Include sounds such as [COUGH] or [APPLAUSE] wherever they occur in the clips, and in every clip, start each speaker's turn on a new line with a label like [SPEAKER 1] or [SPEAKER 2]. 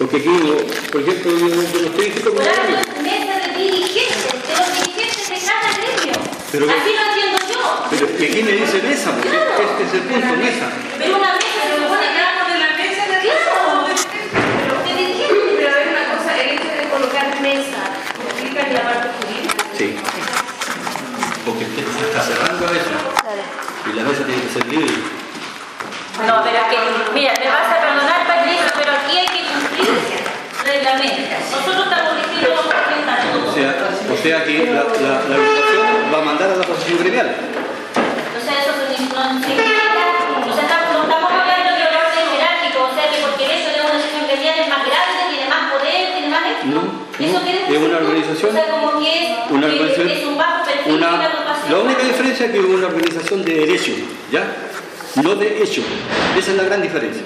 [SPEAKER 1] Porque aquí, por ejemplo, yo, no estoy diciendo
[SPEAKER 2] mesa de dirigentes, de los dirigentes de cada gremio.
[SPEAKER 1] Pero-
[SPEAKER 2] Así lo entiendo yo.
[SPEAKER 1] Pero es que aquí me dice mesa, porque
[SPEAKER 2] Claro.
[SPEAKER 1] este es el punto, mesa.
[SPEAKER 2] Pero una mesa se supone que
[SPEAKER 3] Hablamos de la mesa de
[SPEAKER 2] Claro.
[SPEAKER 3] de-
[SPEAKER 2] de dirigentes.
[SPEAKER 4] Pero hay una cosa, el hecho de colocar mesa, implica la parte jurídica.
[SPEAKER 1] Sí. Porque usted se está cerrando a mesa. Y la mesa tiene que ser libre.
[SPEAKER 2] No, pero es que, mira, me vas a perdonar, Patricio, pero aquí hay que cumplir Nosotros estamos diciendo los
[SPEAKER 1] O sea, o sea que la, la, la organización va a mandar a la posición gremial.
[SPEAKER 2] O sea, eso no significa, o sea, estamos, no estamos hablando de orden jerárquico, o sea, que porque hecho de una sesión gremial es más grande, tiene más poder, tiene más esto.
[SPEAKER 1] No,
[SPEAKER 2] ¿Eso
[SPEAKER 1] no,
[SPEAKER 2] quiere
[SPEAKER 1] es una organización-
[SPEAKER 2] O sea, como que es,
[SPEAKER 1] una organización-
[SPEAKER 2] es un bajo perfil de
[SPEAKER 1] Una, la única diferencia es que es una organización de derecho, ¿ya? No de hecho. Esa es la gran diferencia.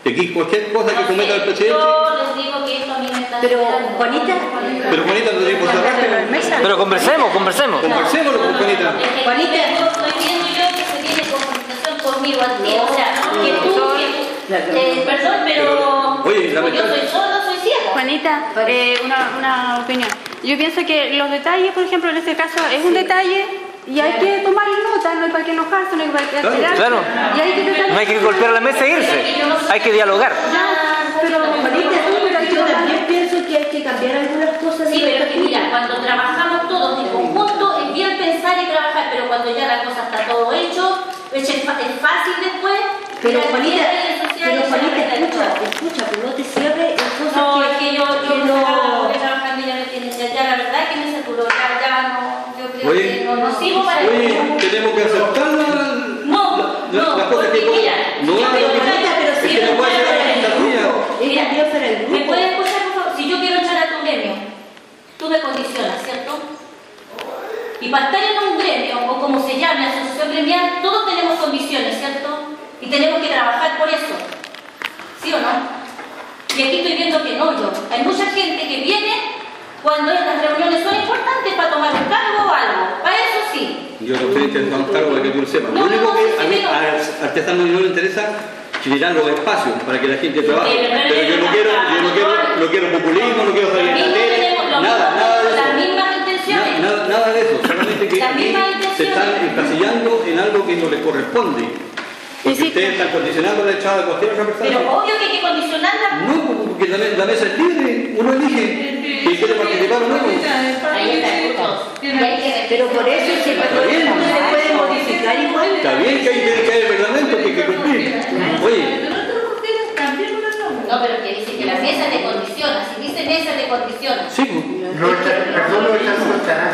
[SPEAKER 1] Aquí cualquier cosa que cometa el presidente.
[SPEAKER 2] Yo les digo que
[SPEAKER 5] Pero, Juanita,
[SPEAKER 1] Pero Juanita, no que cerrar.
[SPEAKER 6] Pero conversemos, conversemos.
[SPEAKER 1] Conversémoslo con Juanita.
[SPEAKER 2] Que
[SPEAKER 5] Juanita.
[SPEAKER 2] yo estoy viendo yo que se tiene comunicación conmigo a ti, o sea, que tú, que eh, perdón, pero,
[SPEAKER 1] oye,
[SPEAKER 2] como yo soy sorda, soy ciega.
[SPEAKER 7] Juanita, eh, una, una opinión. Yo pienso que los detalles, por ejemplo, en este caso es un detalle y hay que tomar nota, no hay para qué enojarse, no hay para qué alterarse.
[SPEAKER 6] Claro.
[SPEAKER 7] Y hay que
[SPEAKER 6] No hay que golpear la mesa e irse. Hay que dialogar.
[SPEAKER 7] Ya, pero
[SPEAKER 5] Juanita, yo también pienso que hay que cambiar algunas cosas
[SPEAKER 2] Sí, pero es que mira, cuando trabajamos todos en conjunto, es bien pensar y trabajar, pero cuando ya la cosa está todo hecho, es, es fácil después.
[SPEAKER 5] Pero Juanita, pero Juanita, escucha,
[SPEAKER 2] cosa.
[SPEAKER 5] escucha, pero no te cierres en cosas
[SPEAKER 2] No,
[SPEAKER 5] que,
[SPEAKER 2] es que yo, yo
[SPEAKER 5] que
[SPEAKER 2] no...
[SPEAKER 5] no...
[SPEAKER 2] trabajando ya me tiene, ya, ya la verdad que me saturó, ya, ya no, yo creo
[SPEAKER 1] Oye,
[SPEAKER 2] que no, no sigo para
[SPEAKER 1] Oye, tenemos que aceptar la,
[SPEAKER 2] No,
[SPEAKER 1] la- la-
[SPEAKER 2] no,
[SPEAKER 1] las cosas que
[SPEAKER 2] porque mira,
[SPEAKER 1] no
[SPEAKER 2] yo
[SPEAKER 1] haga
[SPEAKER 2] quiero
[SPEAKER 1] lo que
[SPEAKER 2] Juanita, pero
[SPEAKER 1] es
[SPEAKER 2] si
[SPEAKER 1] que
[SPEAKER 2] yo
[SPEAKER 1] no puede
[SPEAKER 2] fuera
[SPEAKER 1] ser
[SPEAKER 2] para el
[SPEAKER 1] la mía.
[SPEAKER 5] Es
[SPEAKER 2] Mira,
[SPEAKER 5] también para el
[SPEAKER 2] ¿Me
[SPEAKER 5] grupo.
[SPEAKER 2] puedes escuchar, por favor? Si yo quiero echar a tu gremio, tú me condicionas, ¿cierto? Y para estar en un gremio, o como se llame, asociación gremial, todos tenemos condiciones, ¿cierto? Y tenemos que trabajar por eso. ¿Sí o no? Y aquí estoy viendo que no yo. Hay mucha gente que viene cuando las reuniones son importantes para tomar un cargo o algo. Para eso sí.
[SPEAKER 1] Yo no estoy intentando cargo para que tú lo sepas. Lo
[SPEAKER 2] No,
[SPEAKER 1] único
[SPEAKER 2] no,
[SPEAKER 1] que
[SPEAKER 2] sí,
[SPEAKER 1] a mí,
[SPEAKER 2] no.
[SPEAKER 1] al artesano no le interesa generar los espacios para que la gente trabaje.
[SPEAKER 2] Sí, pero
[SPEAKER 1] yo no quiero, yo no quiero, no quiero populismo, no quiero salir en la tele,
[SPEAKER 2] lo
[SPEAKER 1] nada,
[SPEAKER 2] mismo,
[SPEAKER 1] nada de
[SPEAKER 2] las
[SPEAKER 1] eso.
[SPEAKER 2] mismas intenciones.
[SPEAKER 1] Na- Nada, nada de eso, solamente que se están encasillando en algo que no les corresponde. Porque
[SPEAKER 7] sí.
[SPEAKER 1] ustedes están condicionando la echada de cualquier otra persona.
[SPEAKER 2] Pero obvio que hay que condicionarla.
[SPEAKER 1] No, porque la, la mesa es libre, uno elige si quiere participar o no.
[SPEAKER 2] Que
[SPEAKER 5] Pero por eso que el
[SPEAKER 1] bien.
[SPEAKER 5] no se puede modificar igual.
[SPEAKER 1] Está bien que hay que, que hay reglamento que hay que cumplir. Oye,
[SPEAKER 2] No, pero que dice que la mesa te condiciona. Si dice mesa te condiciona.
[SPEAKER 1] sí, pues.
[SPEAKER 8] No, perdón, no está escuchando.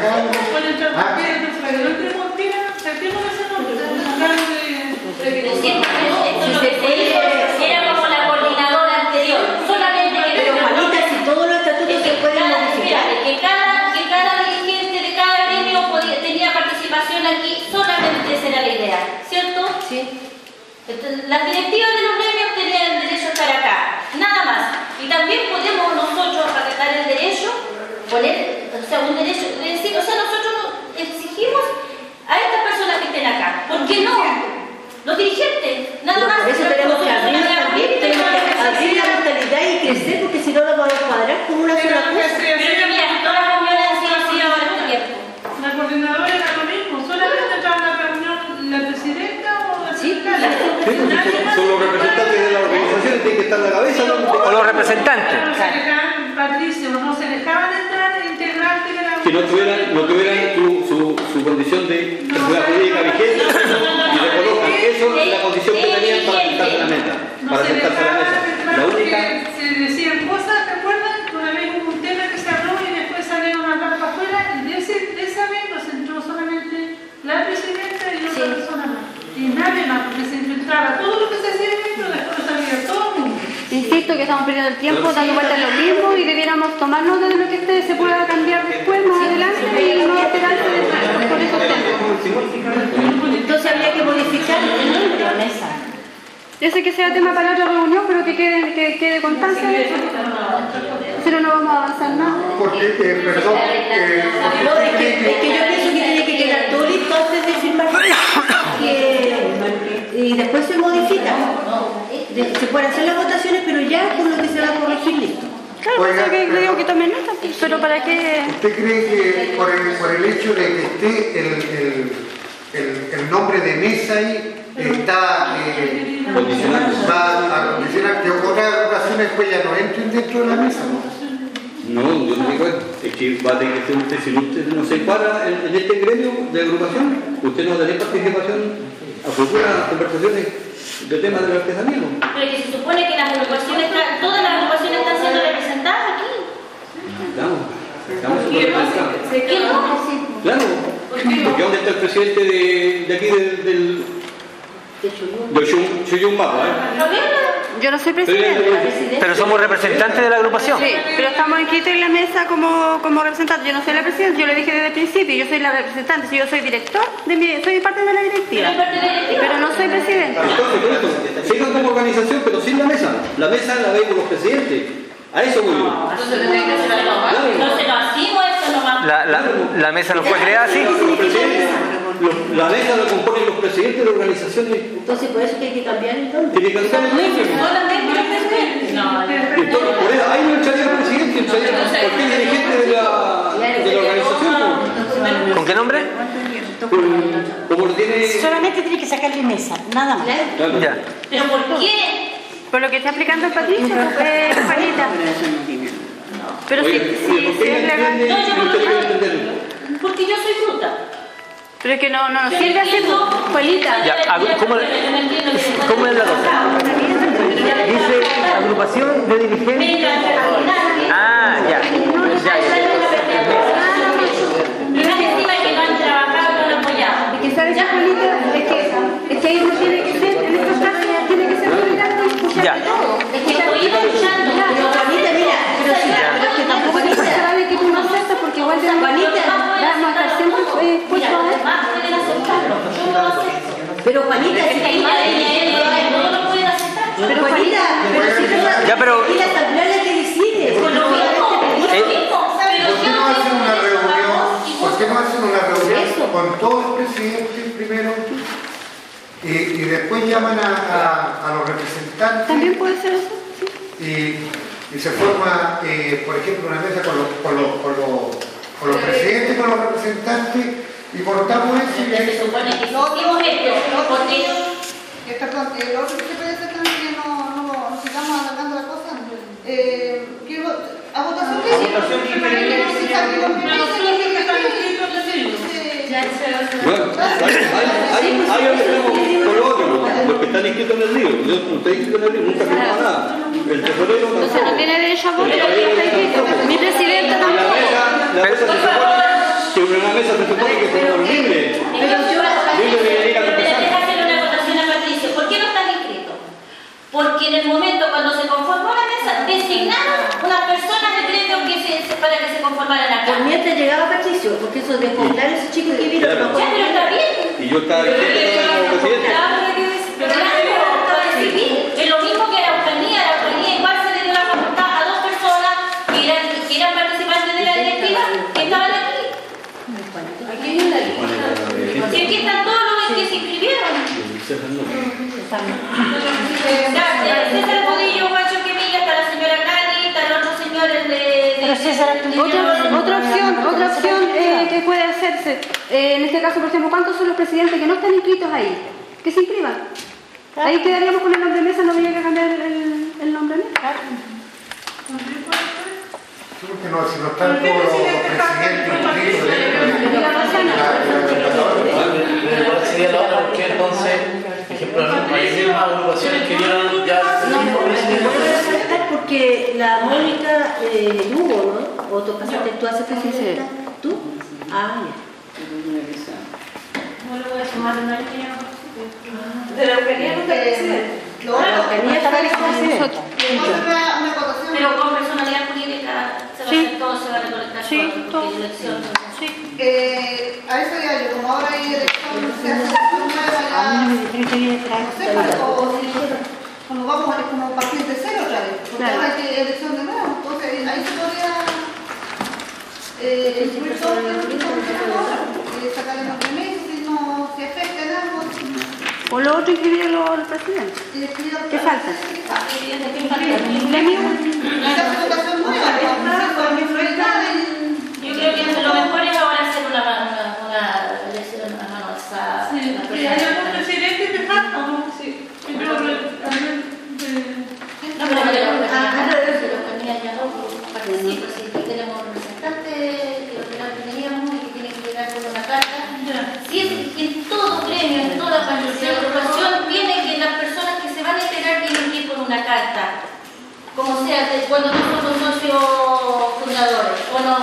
[SPEAKER 2] Pero siempre, esto es lo que se hizo. Era como la coordinadora anterior. Solamente que
[SPEAKER 5] Pero Juanita, si todos los estatutos
[SPEAKER 2] Es
[SPEAKER 5] se
[SPEAKER 2] que
[SPEAKER 5] pueden modificar.
[SPEAKER 2] que cada, que cada dirigente de cada gremio tenía participación aquí, solamente esa era la idea, ¿cierto?
[SPEAKER 5] Sí.
[SPEAKER 2] Entonces, las directivas de los gremios tenían el derecho a estar acá, nada más. Y también podemos nosotros acatar el derecho, poner, o sea, un derecho, de decir, o sea, nosotros no- exigimos a estas personas que estén acá. ¿Por qué no? Los dirigentes, nada más.
[SPEAKER 5] por eso tenemos que abrir
[SPEAKER 2] dirigentes,
[SPEAKER 5] tenemos que abrir la mentalidad y crecer, porque si no lo vamos a cuadrar con una sola cosa.
[SPEAKER 2] Pero mira, todas las reuniones han sido así ahora este tiempo.
[SPEAKER 3] La coordinadora era lo mismo, solamente entraba en la reunión la presidenta o la
[SPEAKER 5] Sí,
[SPEAKER 3] secretaria.
[SPEAKER 5] la
[SPEAKER 1] Sí, pues, son, son los representantes de la organización, tienen que estar en la cabeza. ¿no?
[SPEAKER 6] O los representantes.
[SPEAKER 3] No se dejaban, Patricio, no se dejaban entrar integrantes de la
[SPEAKER 1] Si no tuvieran, no tuvieran su, su, su condición de personalidad jurídica vigente y le colocan eso es la condición que tenían para sentarse a la mesa.
[SPEAKER 3] No
[SPEAKER 1] Para
[SPEAKER 3] se
[SPEAKER 1] sentarse a la
[SPEAKER 3] dejaban
[SPEAKER 1] mesa. La única.
[SPEAKER 3] se decían cosas, ¿te acuerdas? Que una vez hubo un tema que se habló y después salieron a hablar para afuera y de, ese, de esa vez nos entró solamente la presidenta y otra
[SPEAKER 2] Sí.
[SPEAKER 3] persona más. Y nadie más, porque se infiltraba todo lo que se hacía dentro, después sabía todo el mundo.
[SPEAKER 7] Insisto que estamos perdiendo el tiempo dando vueltas a lo mismo y debiéramos tomar nota de lo que esté- se pueda cambiar después, más adelante y no esperarse de- por esos temas.
[SPEAKER 5] Entonces habría que modificar la mesa.
[SPEAKER 7] Ese que sea tema para otra reunión, pero que quede, que quede constancia de eso. Si no, no vamos a avanzar nada.
[SPEAKER 8] Porque, eh, perdón, eh,
[SPEAKER 5] No, es que, es que yo pienso que tiene que quedar todo listo antes de firmar. Que- y después se modifica. De- se pueden hacer las votaciones, pero ya con lo que se va a corregir
[SPEAKER 8] Oiga,
[SPEAKER 7] eso que le digo
[SPEAKER 8] pero-
[SPEAKER 7] que tomen nota, pero ¿para qué?
[SPEAKER 8] ¿Usted cree que por el, por el hecho de que esté el, el, el, el nombre de mesa ahí, está, eh, va a condicionar que otras agrupaciones pues ya no entren dentro de la mesa? ¿no?
[SPEAKER 1] No, yo no digo. Es que va a tener que ser usted, si usted no se para en, en este gremio de agrupación, usted no va a tener participación a futuras conversaciones de temas de la artesanía. ¿no?
[SPEAKER 2] Pero que se supone que las agrupaciones, están- todas las agrupaciones están siendo representadas aquí.
[SPEAKER 1] Estamos, estamos súper representados.
[SPEAKER 2] ¿Qué no?
[SPEAKER 1] Claro, porque ¿dónde está el presidente de, de aquí del, del, del Chuyum- Chuyum Mapa? ¿eh?
[SPEAKER 7] Yo no soy presidenta.
[SPEAKER 6] Pero somos representantes de la agrupación.
[SPEAKER 7] Sí, pero estamos inscritos en la mesa como, como representante. Yo no soy la presidenta, yo le dije desde el principio, yo soy la representante, yo soy director, de mi, soy parte de la directiva.
[SPEAKER 2] Pero es parte de la directiva.
[SPEAKER 7] Pero no soy presidenta.
[SPEAKER 1] Entonces, sigan como organización, pero sin la mesa. La mesa la vemos los presidentes. A eso voy yo.
[SPEAKER 2] Entonces.
[SPEAKER 6] La, la, la mesa no fue creada así.
[SPEAKER 1] Los la mesa la componen los presidentes de organizaciones.
[SPEAKER 5] Entonces, por eso que hay que cambiar nombre.
[SPEAKER 1] Tiene que ser el nombre.
[SPEAKER 2] Solamente los presidentes. No,
[SPEAKER 1] Entonces, por eso, ahí no echaría al presidente, echaría cualquier dirigente de la, de la organización.
[SPEAKER 6] ¿Con qué nombre?
[SPEAKER 1] Como, lo tiene.
[SPEAKER 9] Solamente tiene que sacarle mesa, nada más.
[SPEAKER 1] Claro.
[SPEAKER 6] Ya.
[SPEAKER 2] ¿Pero por qué?
[SPEAKER 7] Por lo que está explicando Patricia, eh, Juanita. Pero
[SPEAKER 1] ¿por
[SPEAKER 7] sí,
[SPEAKER 1] qué
[SPEAKER 7] es
[SPEAKER 1] no
[SPEAKER 7] legal.
[SPEAKER 2] No, yo. Porque yo soy fruta.
[SPEAKER 7] Pero es que no, no nos
[SPEAKER 2] Yo
[SPEAKER 7] sirve.
[SPEAKER 6] Ya, agru- ¿cómo-
[SPEAKER 2] no
[SPEAKER 6] ¿Cómo es la cosa? Dice agrupación de dirigentes. Ah, ya. Ya, ya.
[SPEAKER 2] Y más encima que no han trabajado y no han apoyado.
[SPEAKER 7] Es que sabes, Juanita, es que, es que ahí uno tiene que ser, en estos casos, tiene que ser tolerante y escuchar
[SPEAKER 6] Ya.
[SPEAKER 7] de todo.
[SPEAKER 2] Es que estoy escuchando.
[SPEAKER 5] Pero Juanita, mira, pero si pero es que tampoco
[SPEAKER 7] Juanita
[SPEAKER 5] Juanita,
[SPEAKER 7] sabe que tú no aceptas porque igual te
[SPEAKER 5] Juanita,
[SPEAKER 7] vamos a estar siempre eh,
[SPEAKER 2] Mira,
[SPEAKER 7] puestos a
[SPEAKER 2] los
[SPEAKER 7] ver.
[SPEAKER 2] demás pueden aceptarlo. Yo no lo acepto.
[SPEAKER 5] Pero Juanita,
[SPEAKER 2] Es
[SPEAKER 5] si
[SPEAKER 2] hay madre y no lo pueden aceptar.
[SPEAKER 5] pero Juanita, pero si tú
[SPEAKER 6] Ya, pero-
[SPEAKER 5] y la asamblea es la que decide.
[SPEAKER 2] Con lo mismo, con lo mismo. Pero
[SPEAKER 8] ¿Por qué no hacen una reunión? ¿Por qué no hacen una reunión con todos los presidentes primero? Y, y después llaman a, a- a los representantes
[SPEAKER 7] También puede ser eso.
[SPEAKER 8] y, y se forma, eh, por ejemplo, una mesa con los, con los, con los, con los presidentes, con los representantes y cortamos eso y
[SPEAKER 2] Se supone que si hicimos esto, porque
[SPEAKER 10] eh, lo otro que puede hacer también que no, no, no sigamos alargando la cosa. Eh, a votación hay que los ministros
[SPEAKER 1] Bueno, con lo otro, los que están inscritos en el lío. Yo no estoy inscrito en el lío, nunca firmado nada. El tesorero
[SPEAKER 7] Entonces no tiene derecho a voto porque está inscrito. Mi presidenta
[SPEAKER 1] La
[SPEAKER 7] tampoco.
[SPEAKER 1] mesa, la mesa se supone que una mesa se supone que somos libres.
[SPEAKER 2] Pero yo,
[SPEAKER 1] Libre de venir a conversar.
[SPEAKER 2] Deja hacer una votación a Patricio. ¿Por qué no están inscritos? Porque en el momento cuando se conformó la mesa, designaron unas personas de gremio que se, para que se conformaran acá.
[SPEAKER 5] Por mientras llegaba Patricio, porque eso de poblar esos chicos que vieron,
[SPEAKER 2] Ya, pero está bien.
[SPEAKER 1] Y yo estaba diciendo como presidente.
[SPEAKER 2] Pero claro, para decidir. Es lo mismo que la Ucrania. La Ucrania igual se le dio la facultad a dos personas que eran, que eran participantes de la directiva que estaban aquí. Si aquí están todos los que se inscribieron. Eh, César Budillo, Guacho Quemilla, está la señora Cali, está el otro señor el de...
[SPEAKER 9] Pero César,
[SPEAKER 7] Otra, otra opción, otra opción eh, que puede hacerse, eh, en este caso, por ejemplo, ¿cuántos son los presidentes que no están inscritos ahí? Que se inscriban. Ahí quedaríamos con el nombre de mesa, no habría que cambiar el, el nombre de mesa.
[SPEAKER 8] Porque no, si no están todos los, los presidentes inscritos de
[SPEAKER 7] La Rosana.
[SPEAKER 11] Igual sería la otra porque entonces, agrupaciones que dieron ya
[SPEAKER 5] No, porque la Mónica eh, Lugo, ¿no? O tú pasaste, tú haces. ¿Tú? Ah,
[SPEAKER 2] No lo voy a sumar día.
[SPEAKER 10] De la no otra, una votación.
[SPEAKER 2] Pero con personalidad jurídica se va a hacer todo, se va a recolectar
[SPEAKER 7] Sí,
[SPEAKER 2] todo,
[SPEAKER 7] todo.
[SPEAKER 10] Eh, a eso ya yo, como ahora hay elección, se hace elección nueva
[SPEAKER 9] A mí no
[SPEAKER 10] ya.
[SPEAKER 9] me dijeron que viene a traer.
[SPEAKER 10] No sé, o si como vamos a como partir de cero otra vez, porque
[SPEAKER 7] Claro.
[SPEAKER 10] ahora hay elección de nuevo, entonces ahí se podría eh, incluir todo y el mes, si
[SPEAKER 7] o lo otro escribirlo
[SPEAKER 10] al presidente.
[SPEAKER 7] ¿Qué falta?
[SPEAKER 2] La mía. Yo creo que lo mejor es ahora hacer una, una, una, una, carta. Como sea, cuando no somos socios fundadores, o no,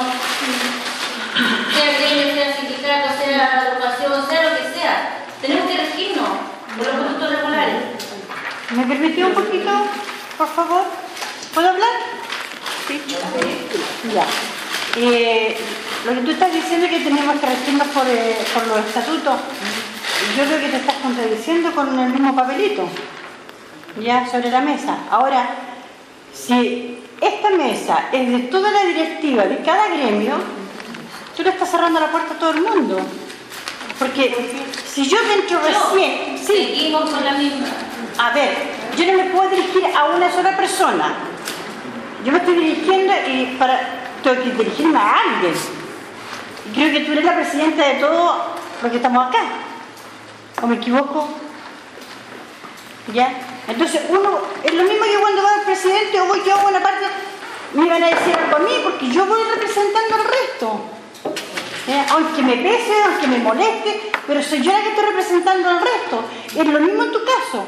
[SPEAKER 2] sea gremio, sea sindicato, sea agrupación, sea lo que sea. Tenemos que regirnos por los productos regulares.
[SPEAKER 9] ¿Me permitió un poquito, por favor? ¿Puedo hablar? Sí. Ya. Eh, lo que tú estás diciendo es que tenemos que regirnos por, eh, por los estatutos. Yo creo que te estás contradiciendo con el mismo papelito. Ya sobre la mesa. Ahora, si esta mesa es de toda la directiva de cada gremio, tú le estás cerrando la puerta a todo el mundo. Porque si yo entro recién, sí,
[SPEAKER 2] Seguimos con la misma.
[SPEAKER 9] a ver, yo no me puedo dirigir a una sola persona. Yo me estoy dirigiendo y para tengo que dirigirme a alguien. Y creo que tú eres la presidenta de todo lo que estamos acá. ¿O me equivoco? ¿Ya? Entonces, uno, es lo mismo que cuando va el presidente o voy yo a una parte, me van a decir algo a mí porque yo voy representando al resto. ¿Ya? Aunque me pese, aunque me moleste, pero soy yo la que estoy representando al resto. Es lo mismo en tu caso.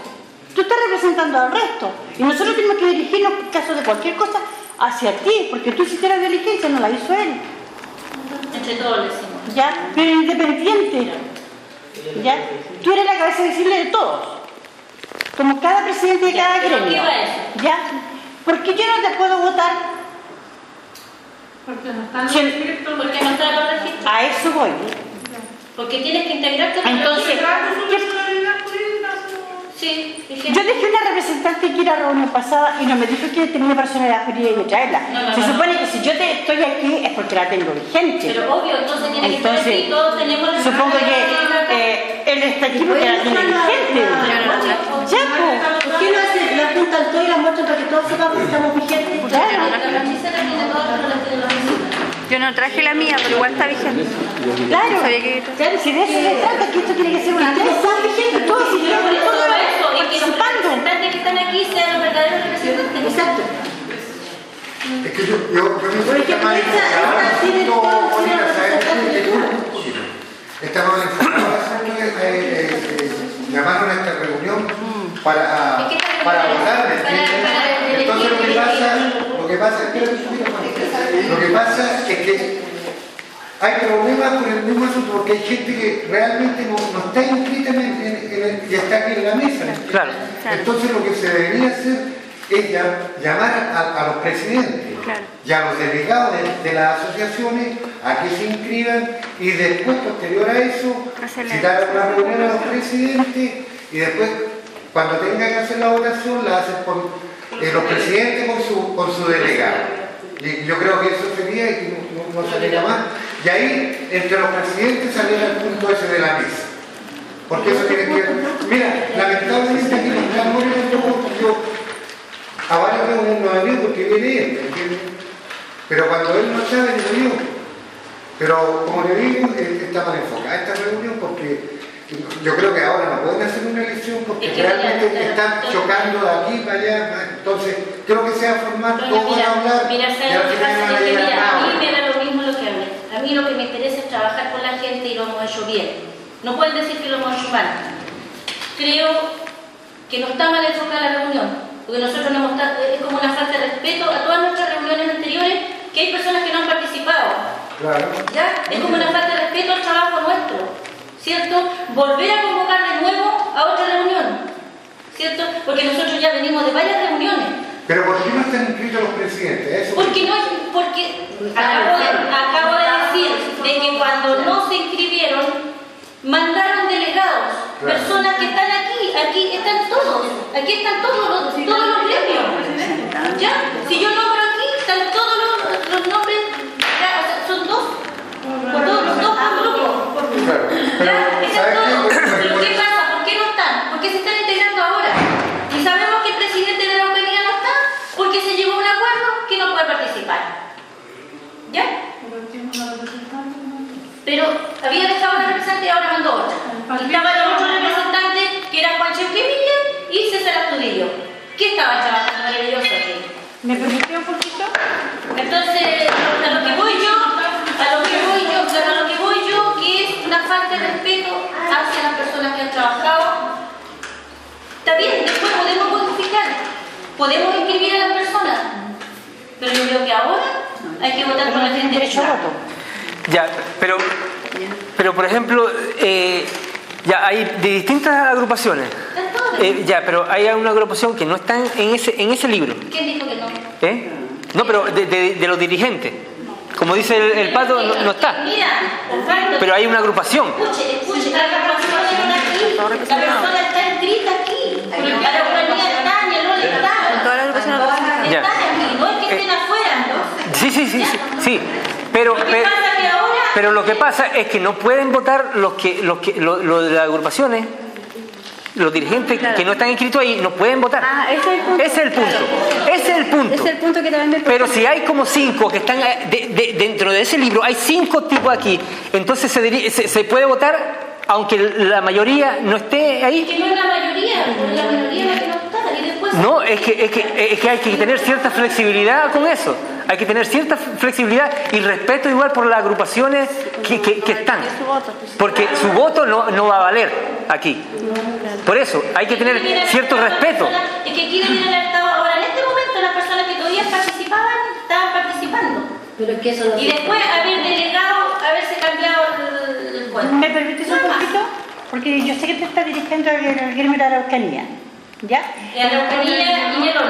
[SPEAKER 9] Tú estás representando al resto. Y nosotros tenemos que dirigirnos, en caso de cualquier cosa, hacia ti, porque tú hiciste la diligencia, no la hizo él.
[SPEAKER 2] Entre todos le decimos.
[SPEAKER 9] ¿Ya? Pero independiente. ¿Ya? Tú eres la cabeza visible de todos. Como cada presidente de
[SPEAKER 2] Ya,
[SPEAKER 9] cada
[SPEAKER 2] ¿qué
[SPEAKER 9] gremio. ¿Ya? Porque yo no te puedo votar.
[SPEAKER 3] Porque no están
[SPEAKER 9] ¿Quién?
[SPEAKER 3] inscritos.
[SPEAKER 2] Porque no está en los registros.
[SPEAKER 9] A eso voy.
[SPEAKER 2] Porque tienes que integrarte en los
[SPEAKER 9] Entonces,
[SPEAKER 2] registros.
[SPEAKER 3] Claro, su personalidad jurídica, su-
[SPEAKER 2] Sí, dije.
[SPEAKER 9] Yo dejé una representante que ir a la reunión pasada y no me dijo que tenía personalidad jurídica y traerla.
[SPEAKER 2] No, no,
[SPEAKER 9] Se
[SPEAKER 2] no.
[SPEAKER 9] supone que si yo te estoy aquí es porque la tengo vigente.
[SPEAKER 2] Pero obvio, entonces tiene que estar aquí, todos tenemos la
[SPEAKER 9] Supongo que eh, él está aquí porque la tiene vigente. Ya, pues.
[SPEAKER 5] ¿Por qué no hacen, la juntan todos y la muestran para que todos sepamos que estamos vigentes?
[SPEAKER 9] Claro.
[SPEAKER 2] La tiene todas, pero la tiene la.
[SPEAKER 7] Yo no traje la mía, pero igual está vigente.
[SPEAKER 9] Claro,
[SPEAKER 7] Sabía que-
[SPEAKER 9] claro, si de eso se trata, que esto tiene que ser una empresa vigente, todos
[SPEAKER 2] Pero por eso
[SPEAKER 9] todos
[SPEAKER 2] todo eso, y que los representantes que están aquí sean los verdaderos representantes.
[SPEAKER 5] Exacto.
[SPEAKER 8] Es que yo, yo, yo que está mal poquito. Está mal enfocado el asunto, eh, eh, eh, llamaron a esta reunión para,
[SPEAKER 2] que esta
[SPEAKER 8] para votar, ¿me
[SPEAKER 2] para- para elegir,
[SPEAKER 8] Entonces lo que pasa, lo que pasa, poquito, Mónica. Lo que pasa es que hay problemas con el mismo asunto porque hay gente que realmente no, no está inscrita en el- en- en el- y está aquí en la mesa.
[SPEAKER 6] Claro.
[SPEAKER 8] Entonces lo que se debería hacer es ya- llamar a, a los presidentes
[SPEAKER 7] Claro.
[SPEAKER 8] y a los delegados de, de las asociaciones a que se inscriban y después, posterior a eso,
[SPEAKER 7] Hacerle-
[SPEAKER 8] citar una reunión a los presidentes y después, cuando tengan que hacer la votación, la hacen con eh, los presidentes con su, con su delegado. Y yo creo que eso sería y que no, no, saliera más. Y ahí, entre los presidentes, saliera el punto ese de la mesa. Porque eso tiene que Mira, lamentablemente aquí no está Moreno, yo, a varias reuniones no ha venido porque viene él, ¿me entiendes? Pero cuando él no sabe, yo. Pero como le digo, él está mal enfocada esta reunión porque yo creo que ahora no pueden hacer una elección porque realmente
[SPEAKER 2] mira,
[SPEAKER 8] están chocando de aquí para allá. Entonces, creo que se va a formar, van a
[SPEAKER 2] mira,
[SPEAKER 8] hablar
[SPEAKER 2] mira,
[SPEAKER 8] y
[SPEAKER 2] ¿sabes
[SPEAKER 8] al
[SPEAKER 2] lo que pasa? mira,
[SPEAKER 8] a
[SPEAKER 2] mí me da lo mismo lo que hablen. A mí lo que me interesa es trabajar con la gente y lo hemos hecho bien. No pueden decir que lo hemos hecho mal. Creo que no está mal enfocada la reunión, porque nosotros no hemos estado- es como una falta de respeto a todas nuestras reuniones anteriores, que hay personas que no han participado.
[SPEAKER 8] Claro.
[SPEAKER 2] ¿Ya? Es como una falta de respeto al trabajo nuestro, ¿cierto? Volver a convocar de nuevo a otra reunión, ¿cierto? Porque nosotros ya venimos de varias reuniones.
[SPEAKER 8] Pero ¿por qué no están inscritos los presidentes? Eso
[SPEAKER 2] Porque no es, porque acabo de, acabo de decir de que cuando no se inscribieron, mandaron delegados,
[SPEAKER 8] Claro.
[SPEAKER 2] personas que están aquí, aquí están todos, aquí están todos los, todos los gremios. ¿Ya? Si yo nombro aquí, están todos los, los nombres, ya, son dos, por dos, dos por grupo.
[SPEAKER 8] Claro. Pero, ¿sabes qué?
[SPEAKER 2] ¿Pero qué pasa? ¿Por qué no están? ¿Por qué se están integrando ahora? Y sabemos que el presidente de la Autovía no está porque se llegó a un acuerdo que no puede participar. ¿Ya? Pero había dejado una representante y ahora mandó otra. Y estaba el otro representante que era Juan Cheuquemilla y César Astudillo. ¿Qué estaba trabajando maravilloso aquí?
[SPEAKER 9] ¿Me permitió un poquito?
[SPEAKER 2] Entonces, a lo que voy yo, a lo que voy yo, claro, a lo que voy yo, que es una falta de respeto hacia las personas que han trabajado. Está bien, después podemos modificar, podemos inscribir a las personas, pero yo creo que ahora hay que votar por la gente
[SPEAKER 9] voto.
[SPEAKER 6] Ya, pero, pero por ejemplo, eh, ya hay de distintas agrupaciones. Eh, ya, pero hay una agrupación que no está en ese, en ese libro.
[SPEAKER 2] ¿Quién dijo que no?
[SPEAKER 6] ¿eh? No, pero de, de- de los dirigentes. Como dice el, el pato, no, no está. Pero hay una agrupación.
[SPEAKER 2] Escuche, escuche, la agrupación está aquí, la persona está inscrita aquí, la Ucrania está, ni el rol está.
[SPEAKER 7] Toda la agrupación no.
[SPEAKER 2] Están aquí, no es que estén afuera.
[SPEAKER 6] Sí, sí, sí, sí. sí. Pero,
[SPEAKER 2] Lo que
[SPEAKER 6] pero, pero lo que pasa es que no pueden votar los que, los que, lo, lo de las agrupaciones, los dirigentes que no están inscritos ahí, no pueden votar.
[SPEAKER 7] Ah, ese es el punto.
[SPEAKER 6] Ese es el punto. Ese es el punto.
[SPEAKER 7] Es el punto que también
[SPEAKER 6] Pero si hay como cinco que están eh, de- de- dentro de ese libro, hay cinco tipos aquí, entonces se, se- se puede votar aunque la mayoría no esté ahí.
[SPEAKER 2] que no es la mayoría, la minoría la que no está, y después...
[SPEAKER 6] No, es que, es, que, es que hay que tener cierta flexibilidad con eso. Hay que tener cierta flexibilidad y respeto igual por las agrupaciones que, que- que están. Porque su voto no, no va a valer aquí. Por eso hay que tener cierto respeto.
[SPEAKER 2] Es que aquí deberían haber estado ahora, en este momento, las personas que todavía participaban, estaban participando.
[SPEAKER 5] Pero es que eso no
[SPEAKER 2] Y después haber delegado, haberse cambiado el, cuadro.
[SPEAKER 9] ¿Me permites un poquito? Porque yo sé que te estás dirigiendo al al gremio de la Araucanía. ¿Ya?
[SPEAKER 2] Y Araucanía y otro.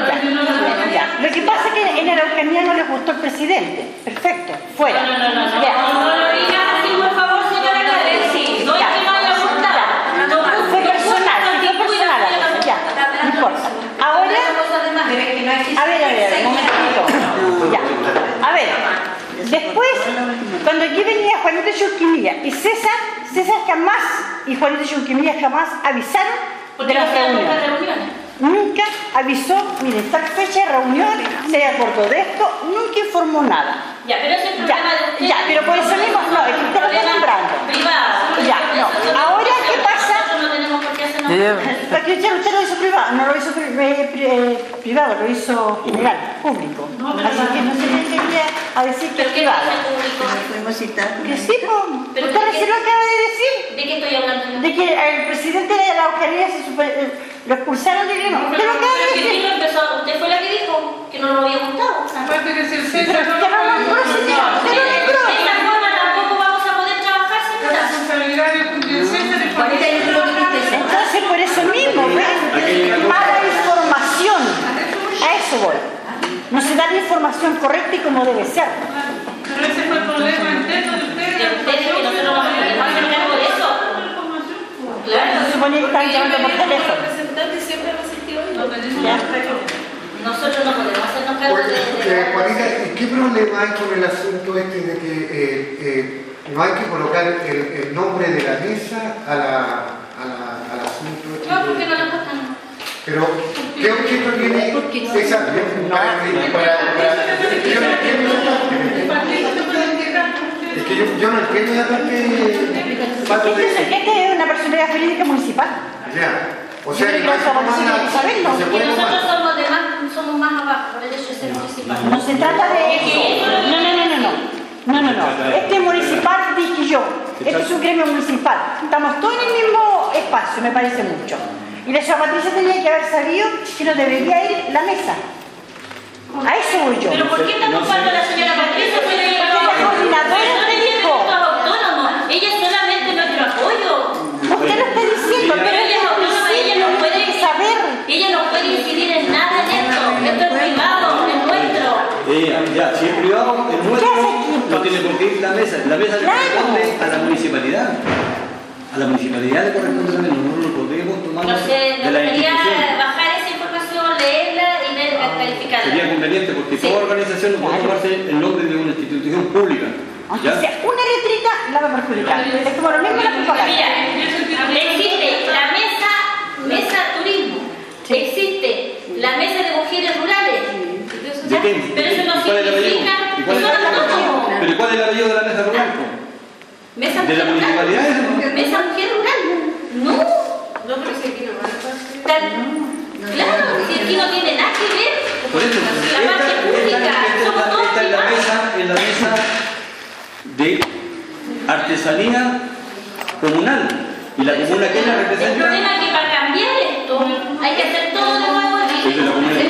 [SPEAKER 9] Ya. Lo que pasa es que en Araucanía no les gustó el presidente. Perfecto, fuera.
[SPEAKER 2] No, no, no, no,
[SPEAKER 9] Ya.
[SPEAKER 2] no, no lo digas así, por favor, señora Karen, sí. No es
[SPEAKER 9] Ya.
[SPEAKER 2] que no haya gustado. No,
[SPEAKER 9] Fue personal, fue personal ya, no importa. Ahora, a ver, a ver, a ver, un momentito. Ya, a ver, después, cuando aquí venía Juanito Churquimilla y César, César jamás y Juanito Churquimilla jamás avisaron de las reuniones.
[SPEAKER 2] reuniones.
[SPEAKER 9] Nunca avisó, mire, tal fecha de reunión, se acordó de esto, nunca informó nada.
[SPEAKER 2] Ya, pero ese es el
[SPEAKER 9] Ya,
[SPEAKER 2] problema de
[SPEAKER 9] ya, pero por eso mismo, no, es que usted lo está
[SPEAKER 2] Problema
[SPEAKER 9] nombrando.
[SPEAKER 2] Privado.
[SPEAKER 9] Ya, no. Ahora, ¿qué pasa?
[SPEAKER 2] No
[SPEAKER 6] ya.
[SPEAKER 9] Porque usted, usted lo hizo privado, no lo hizo pri- eh, pri- eh, privado, lo hizo general, público. Así que no se le quería a decir que es
[SPEAKER 2] ¿Pero qué
[SPEAKER 9] privado.
[SPEAKER 2] el público?
[SPEAKER 9] Que sí.
[SPEAKER 2] Pero
[SPEAKER 9] usted
[SPEAKER 2] ¿de
[SPEAKER 9] recién lo acaba de decir.
[SPEAKER 2] ¿De qué estoy hablando?
[SPEAKER 9] De que el presidente de la Eucaristía se super- eh, lo expulsaron del gremio. Usted lo acaba de
[SPEAKER 2] ¿Quién
[SPEAKER 9] decir.
[SPEAKER 2] lo empezó? Usted fue la que dijo que no nos había gustado.
[SPEAKER 3] Aparte que si el
[SPEAKER 9] Pero
[SPEAKER 3] César
[SPEAKER 9] no lo nombró, señor. Usted lo
[SPEAKER 2] De
[SPEAKER 9] nombró.
[SPEAKER 2] esta forma tampoco vamos a poder trabajar,
[SPEAKER 3] la
[SPEAKER 2] señora.
[SPEAKER 3] responsabilidad del César es por
[SPEAKER 9] Por eso mismo, ¿ves? Mala información. A eso voy. No se da la información correcta y como debe ser.
[SPEAKER 3] Pero ese fue el problema interno de ustedes.
[SPEAKER 2] De que nosotros eso. Claro.
[SPEAKER 9] Se supone que están llamando por teléfono. Ya.
[SPEAKER 2] Nosotros no podemos hacernos cargo de...
[SPEAKER 8] Eh, Juanita, ¿y ¿qué problema hay con el asunto este de que eh, eh, no hay que colocar el, el nombre de la mesa a la, a la- al asunto? este
[SPEAKER 2] No, porque no.
[SPEAKER 8] Pero, ¿qué objeto tiene parte. Es que yo, yo no entiendo esa parte de-
[SPEAKER 9] Este, este es una personalidad jurídica municipal.
[SPEAKER 8] Ya. O sea que
[SPEAKER 9] que
[SPEAKER 2] Que nosotros
[SPEAKER 8] tomar.
[SPEAKER 2] somos, de más, somos más abajo, por el hecho de ser municipal.
[SPEAKER 9] No se trata de eso. No, no, no, no, no. No, no, no. Este municipal dije yo. Este es un gremio municipal. Estamos todos en el mismo espacio, me parece mucho. Y la señora Patricia tenía que haber sabido que no debería ir la mesa. A eso voy yo.
[SPEAKER 2] Pero ¿por qué está ocupando a la señora Patricia?
[SPEAKER 9] Porque la coordinadora dijo.
[SPEAKER 2] Ella es solamente nuestro apoyo.
[SPEAKER 9] Usted lo está diciendo, pero
[SPEAKER 2] ella es
[SPEAKER 9] no
[SPEAKER 2] autónoma, ella no puede
[SPEAKER 9] saber.
[SPEAKER 2] Ella no puede incidir en nada en esto. Esto es privado, es nuestro.
[SPEAKER 1] Ya, si es privado, es nuestro, no tiene por qué ir la mesa. La mesa le corresponde a la municipalidad. A la municipalidad le corresponde también, no lo podemos tomar
[SPEAKER 2] No sé,
[SPEAKER 1] de la institución.
[SPEAKER 2] bajar esa información, leerla y ver, calificarla.
[SPEAKER 1] Sería conveniente porque
[SPEAKER 2] Sí.
[SPEAKER 1] toda organización no puede tomarse el nombre de una institución pública. ¿ya?
[SPEAKER 9] sea una letrita, la va a perjudicar. Es como lo mismo la propaganda.
[SPEAKER 2] Mira, existe la mesa, mesa turismo, existe la mesa de mujeres rurales.
[SPEAKER 1] ¿De quién?
[SPEAKER 2] Pero eso no significa
[SPEAKER 1] ¿Y cuál es el apellido de la mesa rural?
[SPEAKER 2] Mesa
[SPEAKER 1] ¿De la
[SPEAKER 2] mujer
[SPEAKER 1] municipalidad
[SPEAKER 2] rural.
[SPEAKER 1] eso, no?
[SPEAKER 2] Mesa mujer rural. No. No, pero si aquí no Claro, si aquí no tiene nada que ver
[SPEAKER 1] Por eso,
[SPEAKER 2] la
[SPEAKER 1] esta-
[SPEAKER 2] parte
[SPEAKER 1] esta-
[SPEAKER 2] pública.
[SPEAKER 1] esta-
[SPEAKER 2] Somos todos
[SPEAKER 1] esta es la de artesanía comunal. Y la comuna que la
[SPEAKER 2] El
[SPEAKER 1] representa
[SPEAKER 2] problema es que para cambiar esto hay que hacer todo de nuevo aquí.
[SPEAKER 1] es de la comuna de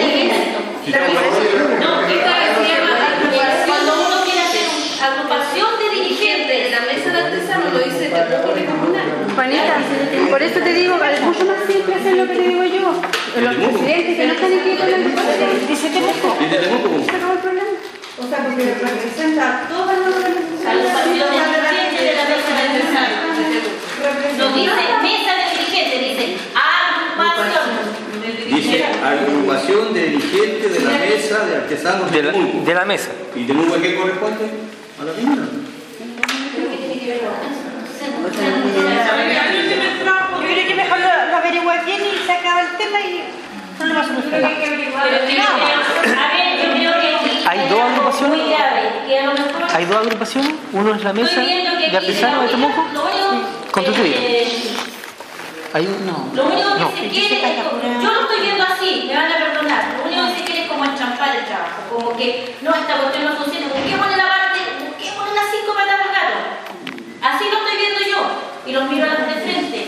[SPEAKER 2] No, esta se llama agrupación. Cuando uno quiere hacer una agrupación de dirigentes,
[SPEAKER 4] La mesa de artesanos lo dice Temuco y comunal.
[SPEAKER 7] Juanita, por eso te digo, es mucho más simple hacer lo que te digo yo. Los presidentes que no están en la agrupación, dice Temuco.
[SPEAKER 1] ¿Y de Temuco cómo?
[SPEAKER 7] Se acabó el problema.
[SPEAKER 10] O sea, porque representa a todas las
[SPEAKER 2] a los partidos de dirigentes de la mesa de artesanos. No dice mesa de dirigentes, dice agrupación.
[SPEAKER 1] Dice agrupación de dirigentes de la mesa de artesanos de
[SPEAKER 6] De la,
[SPEAKER 1] Temuco.
[SPEAKER 6] de la mesa.
[SPEAKER 1] ¿Y Temuco a qué corresponde? A la
[SPEAKER 9] que bien y se acaba el tema y problema solucionado.
[SPEAKER 2] Que que
[SPEAKER 6] ¿Hay dos agrupaciones?
[SPEAKER 2] que
[SPEAKER 6] Hay dos agrupaciones, uno es la mesa
[SPEAKER 2] que
[SPEAKER 6] de artesanos de Temuco, constituida. Hay un, no.
[SPEAKER 2] Lo único que
[SPEAKER 6] No.
[SPEAKER 2] se quiere, es yo lo estoy viendo así, me van a perdonar, lo único que se quiere es como enchampar el trabajo, como que no, esta cuestión no funciona, las cinco patas al gato. Así lo estoy viendo yo, y los miro a los de frente,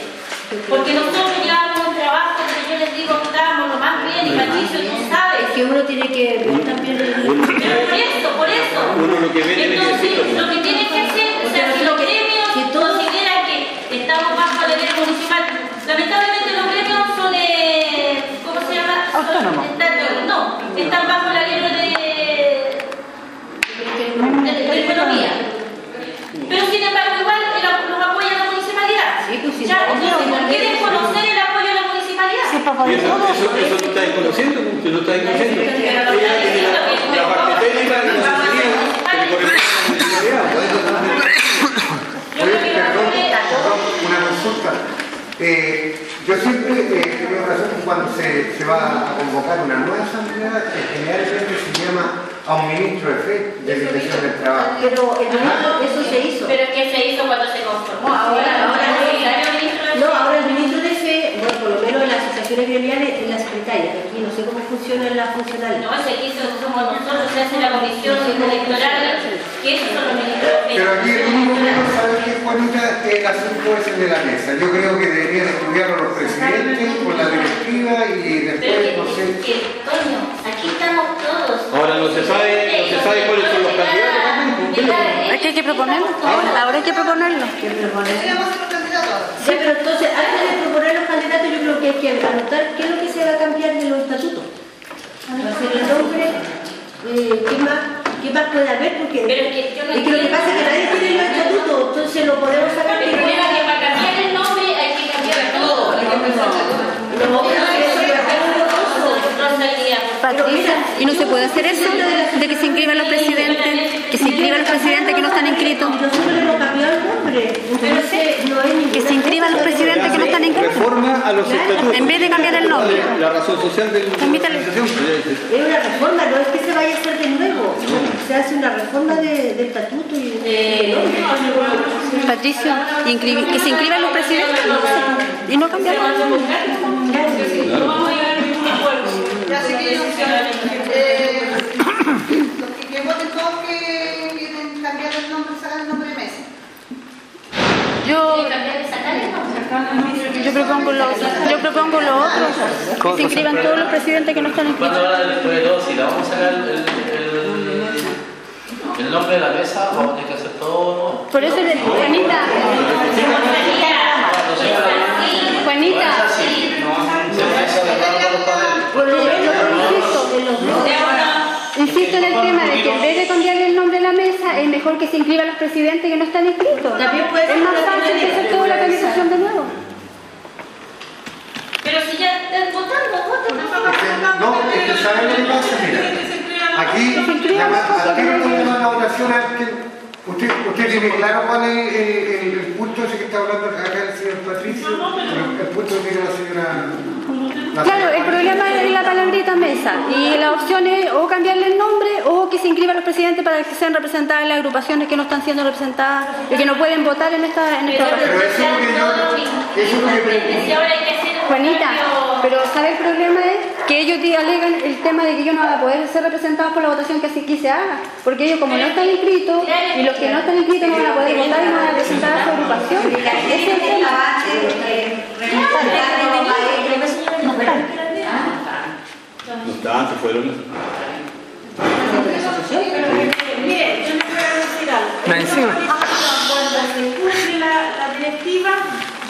[SPEAKER 2] porque nosotros llevamos un trabajo que yo les digo que estábamos lo más bien, y Patricio, tú sabes.
[SPEAKER 5] Que uno tiene que ver también el...
[SPEAKER 2] Pero por eso, por eso.
[SPEAKER 1] Uno lo que ve tiene que
[SPEAKER 2] Entonces, lo que tiene que hacer, o sea, si los gremios consideran que estamos bajo la ley municipal, lamentablemente los gremios son, eh, ¿cómo se llama?
[SPEAKER 9] Autónomos.
[SPEAKER 2] no, están bajo la ley de, de, de economía. Pero sin embargo, igual el- los apoya la municipalidad. Ya, entonces, ¿por qué desconocer el apoyo de la
[SPEAKER 1] eso, eso, eso lo estáis conociendo, usted lo estáis conociendo. Ella tiene la, la parte técnica y la asesoría que le corresponde a la
[SPEAKER 8] Oye, perdón, perdón, una consulta. Eh, yo siempre eh, he tenido razón que cuando se, se va a convocar una nueva asamblea, eh, generalmente se llama a un ministro de fe de Dirección del Trabajo.
[SPEAKER 5] Pero el ministro, eso se hizo.
[SPEAKER 2] Pero es que se hizo cuando se conformó. Ahora, ahora no es necesario ministro de
[SPEAKER 5] No, ahora el ministro de fe, bueno, por lo menos en las asociaciones gremiales, es la secretaria. Aquí no sé cómo funcionan las funcionales.
[SPEAKER 2] No, se quiso, somos nosotros, se hace la comisión electoral, que esos son los ministros
[SPEAKER 8] Pero aquí el único que no sabe que es Juanita es el asunto ese de la mesa. Yo creo que deberían estudiarlo los presidentes con la directiva y
[SPEAKER 2] Pero
[SPEAKER 8] después,
[SPEAKER 2] que,
[SPEAKER 8] no sé.
[SPEAKER 2] que, Toño, aquí estamos todos.
[SPEAKER 1] Ahora no se sabe, no se sabe cuáles son los candidatos también. ¿Qué es
[SPEAKER 7] Es hay que proponerlo. Ahora hay que proponerlo.
[SPEAKER 10] Candidatos.
[SPEAKER 5] Sí, pero entonces, antes de proponer los candidatos, yo creo que hay que anotar qué es lo que se va a cambiar de los estatutos. Va a ser el nombre, eh, ¿qué, más, ¿qué más puede haber? Porque
[SPEAKER 2] Pero es que yo no
[SPEAKER 5] es que lo que pasa es que nadie tiene los estatutos, entonces lo podemos sacar
[SPEAKER 2] El problema es que para cambiar el nombre hay que cambiar todo.
[SPEAKER 5] No, eso ya
[SPEAKER 7] Patricia, ¿y no se puede hacer eso? De que se inscriban los presidentes, que se inscriban los presidentes que no están inscritos. Que se inscriban los presidentes que no están inscritos.
[SPEAKER 1] Reforma a los estatutos.
[SPEAKER 7] En vez de cambiar el nombre.
[SPEAKER 1] La razón social de la organización.
[SPEAKER 5] Es una reforma, no es que se vaya a hacer de nuevo, se hace una reforma de, del estatuto y de nombre.
[SPEAKER 7] Patricio, que se inscriban los presidentes y no cambiar el nombre.
[SPEAKER 10] Ya sé que eh, los que, que voten todos que quieren cambiar el nombre, sacar el nombre de mesa.
[SPEAKER 7] Yo, yo propongo lo otro. Yo propongo lo otro. Que se inscriban todos los presidentes que no están
[SPEAKER 11] ¿Cuándo
[SPEAKER 7] inscritos.
[SPEAKER 11] ahora después de todo, si le vamos a sacar el, el, el nombre de la mesa, vamos a tener que hacer todo
[SPEAKER 7] Por eso, le- Juanita, Juanita, por lo menos, insisto, en los Insisto en el tema de que en vez de cambiar el nombre de la mesa, es mejor que se inscriban los presidentes que no están inscritos.
[SPEAKER 5] También puede
[SPEAKER 7] Es
[SPEAKER 5] ser
[SPEAKER 7] más
[SPEAKER 5] una
[SPEAKER 7] fácil que hacer toda la organización de nuevo.
[SPEAKER 2] Pero si ya están votando, voten.
[SPEAKER 8] No, es que ¿saben lo que pasa? Mira, aquí, la, al de la votación, usted, usted tiene claro cuál es el, el- el punto ese que está hablando acá el señor Patricio, el, el punto que tiene la señora... la
[SPEAKER 7] Claro, el problema es la palabrita mesa. Y la opción es o cambiarle el nombre o que se inscriban los presidentes para que sean representadas las agrupaciones que no están siendo representadas y que no pueden votar en esta, en esta
[SPEAKER 2] Pero
[SPEAKER 8] eso que yo- que
[SPEAKER 7] Juanita, pero ¿sabe el problema es que ellos di- alegan el tema de que ellos no van a poder ser representados por la votación que así que se haga, porque ellos como no están inscritos y los que no están inscritos no van a poder votar y no van a representar a su agrupación. Ese es el tema.
[SPEAKER 1] No estaban, se fueron.
[SPEAKER 9] Mire, yo les voy a decir algo. Cuando se cumple la, directiva,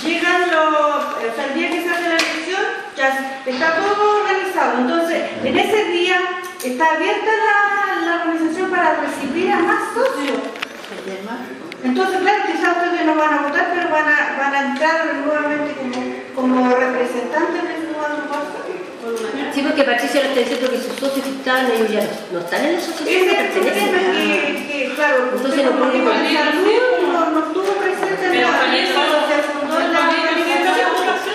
[SPEAKER 9] llegan los, o sea, el día que se hace la elección, ya está todo organizado. Entonces, en ese día está abierta la, la organización para recibir a más socios. Entonces, claro, quizás ustedes no van a votar, pero van a, van a entrar nuevamente como, como representantes de su agrupación.
[SPEAKER 5] Sí, porque Patricia lo está diciendo que sus socios que estaban ellos ya no están en la asociación,
[SPEAKER 9] Ese
[SPEAKER 5] no
[SPEAKER 9] es el
[SPEAKER 5] pertenecen
[SPEAKER 9] problema
[SPEAKER 5] a-
[SPEAKER 9] que, que, claro,
[SPEAKER 5] Entonces no puede
[SPEAKER 9] no, no estuvo presente en la no en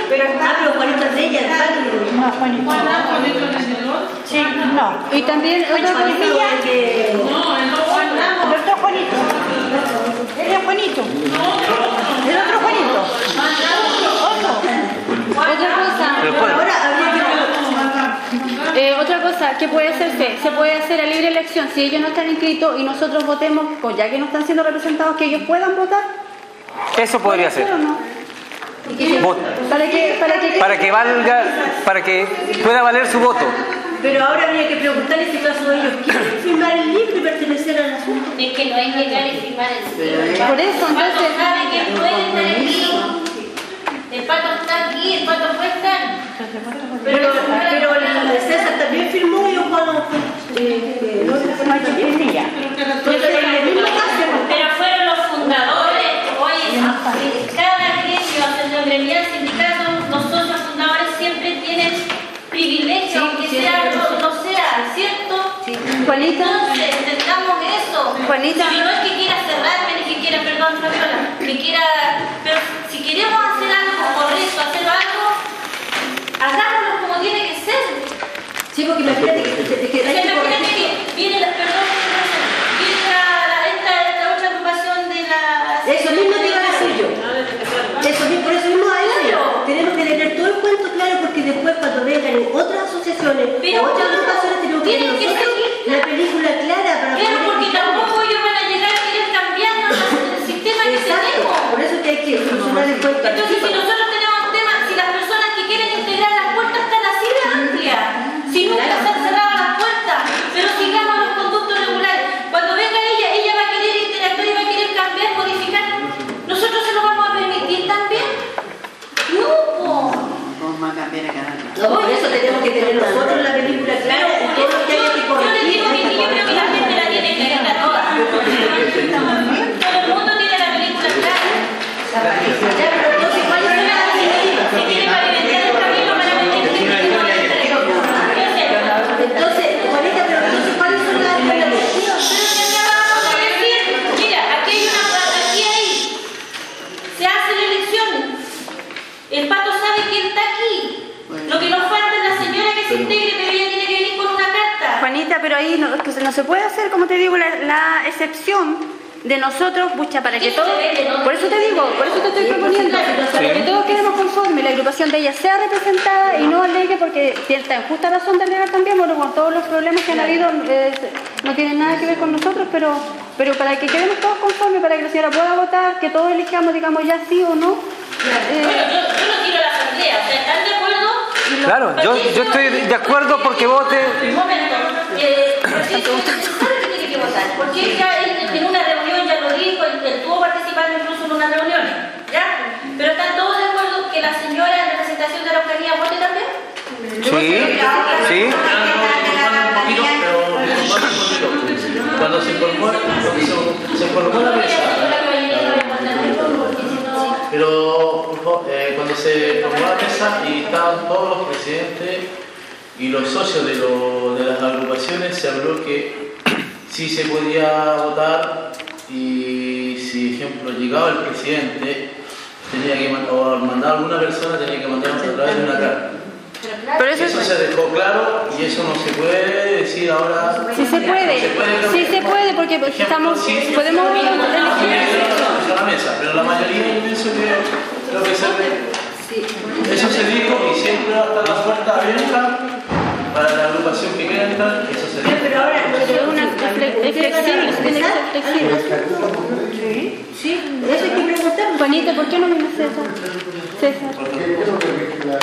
[SPEAKER 9] pero está...
[SPEAKER 5] Ah, pero de ella, el.
[SPEAKER 9] No, Juanito. Sí, no.
[SPEAKER 7] Y también otra cosa,
[SPEAKER 9] Juanilla. El otro Juanito. Él es Juanito. El otro Juanito. Otro.
[SPEAKER 7] otra cosa,
[SPEAKER 6] Pero ¿cuál?
[SPEAKER 5] Ahora habría que
[SPEAKER 7] Eh, otra cosa, ¿qué puede hacerse? Se puede hacer a libre elección si ellos no están inscritos y nosotros votemos, pues ya que no están siendo representados, que ellos puedan votar.
[SPEAKER 6] Eso podría ser.
[SPEAKER 7] ¿O no?
[SPEAKER 6] Vot-
[SPEAKER 7] Para que, para que,
[SPEAKER 6] Para que valga, para que pueda valer su voto.
[SPEAKER 5] Pero ahora habría que preguntarle si acaso ellos quieren firmar el libro y pertenecer al asunto.
[SPEAKER 2] Es que no hay llegar y firmar el libro.
[SPEAKER 7] Por eso,
[SPEAKER 2] El pato
[SPEAKER 7] entonces-
[SPEAKER 2] sabe que puede estar aquí. El pato está aquí, el pato puede estar.
[SPEAKER 5] Pero, pero el César también firmó y Juan eh, eh, no se
[SPEAKER 2] Pero fueron los fundadores. Oye, cada gremio, asociación gremial, sindicato, los socios fundadores siempre tienen privilegio, aunque sea, no, no sea, ¿cierto?
[SPEAKER 7] Juanita,
[SPEAKER 2] Entonces, entendamos eso.
[SPEAKER 7] Juanita.
[SPEAKER 2] Si no es que quiera cerrarme, ni que quiera, perdón, Fabiola, que quiera. Pero si queremos hacer algo correcto, hacer algo, hagámoslo como tiene que ser.
[SPEAKER 5] sí, porque imagínate que, que, que hay que
[SPEAKER 2] Imagínate
[SPEAKER 5] corregir.
[SPEAKER 2] que viene la, perdón, viene la, la- esta, esta otra agrupación de la.
[SPEAKER 5] Eso mismo te iba a decir yo. Eso mismo, por eso mismo a eso
[SPEAKER 2] Claro.
[SPEAKER 5] tenemos que tener todo el cuento claro porque después cuando vengan en otras asociaciones
[SPEAKER 2] Pero
[SPEAKER 5] otras
[SPEAKER 2] claro,
[SPEAKER 5] agrupaciones tenemos que
[SPEAKER 2] seguir.
[SPEAKER 5] la película clara para
[SPEAKER 2] Claro,
[SPEAKER 5] poder
[SPEAKER 2] porque
[SPEAKER 5] explicar.
[SPEAKER 2] tampoco ellos van a llegar a querer cambiarnos el sistema que
[SPEAKER 5] Exacto,
[SPEAKER 2] tenemos.
[SPEAKER 5] por eso que hay que solucionar el cuento.
[SPEAKER 2] Entonces, si nosotros tenemos temas, si las personas que quieren integrar las puertas están así de amplias, si nunca se han cerrado las puertas, pero sigamos los conductos regulares. Cuando venga ella, ella va a querer interactuar y va a querer cambiar, modificar. ¿Nosotros se lo vamos a permitir también? No, po.
[SPEAKER 5] No, por eso tenemos que tener nosotros la película clara y todo lo que haya que
[SPEAKER 2] Yo les
[SPEAKER 5] corregir.
[SPEAKER 2] digo que yo creo que la gente la tiene clarita toda. Todo el mundo tiene la película clara.
[SPEAKER 5] Ya, pero entonces, ¿cuál es la alternativa?
[SPEAKER 2] Se tiene que alimentar el camino para meter gente que no va a estar ahí. Yo sé.
[SPEAKER 5] Entonces, Juanita, pero entonces, ¿cuáles son las alternativas?
[SPEAKER 2] Pero que acabamos de decir, mira, aquí hay una aquí hay. Se hace la elección. El pato sabe quién está aquí. Lo que nos falta es la señora que se integre, pero ella tiene que venir con una carta.
[SPEAKER 7] Juanita, pero ahí no, pues no se puede hacer, como te digo, la, la excepción de nosotros, pucha, para que todos, por eso te digo, por eso te estoy proponiendo, para que todos quedemos conformes, la agrupación de ella sea representada y no alegue, porque cierta en justa razón de alegar también, bueno, con todos los problemas que han habido, eh, no tienen nada que ver con nosotros, pero, pero para que quedemos todos conformes, para que la señora pueda votar, que todos elijamos, digamos, ya sí o no. eh,
[SPEAKER 2] Bueno, yo, yo no quiero la asamblea, ¿están de acuerdo?
[SPEAKER 6] Claro, yo, yo estoy de acuerdo porque vote.
[SPEAKER 2] Un momento. Eh, que tiene que votar, porque ya en, en una reunión ya lo dijo, él, estuvo participando incluso en unas reuniones, ¿ya? Pero están todos de acuerdo que la señora en representación de la Araucanía vote también.
[SPEAKER 6] Sí, sí.
[SPEAKER 11] Cuando se formó, cuando se, formó la mesa, pero por favor, eh, cuando se formó la mesa y estaban todos los presidentes y los socios de, lo- de las agrupaciones, se habló que sí se podía votar y si, ejemplo, llegaba el presidente, tenía que o mandar a alguna persona, tenía que mandar a través de una carta.
[SPEAKER 7] pero eso
[SPEAKER 11] Eso
[SPEAKER 7] es...
[SPEAKER 11] se dejó claro y eso no se puede decir ahora.
[SPEAKER 7] Sí se puede, sí se puede, porque pues, estamos, podemos elegir.
[SPEAKER 11] la mesa, pero la mayoría yo pienso que lo que se eso se dijo y siempre va a estar la puerta abierta para la agrupación que quiera entrar, eso sería.
[SPEAKER 5] Pero ahora,
[SPEAKER 7] Pero es una- es fle- es flexible, tiene que ser flexible.
[SPEAKER 5] Sí, eso hay que preguntar.
[SPEAKER 7] Juanita, ¿por qué no viene César? César.
[SPEAKER 8] Porque yo que solución.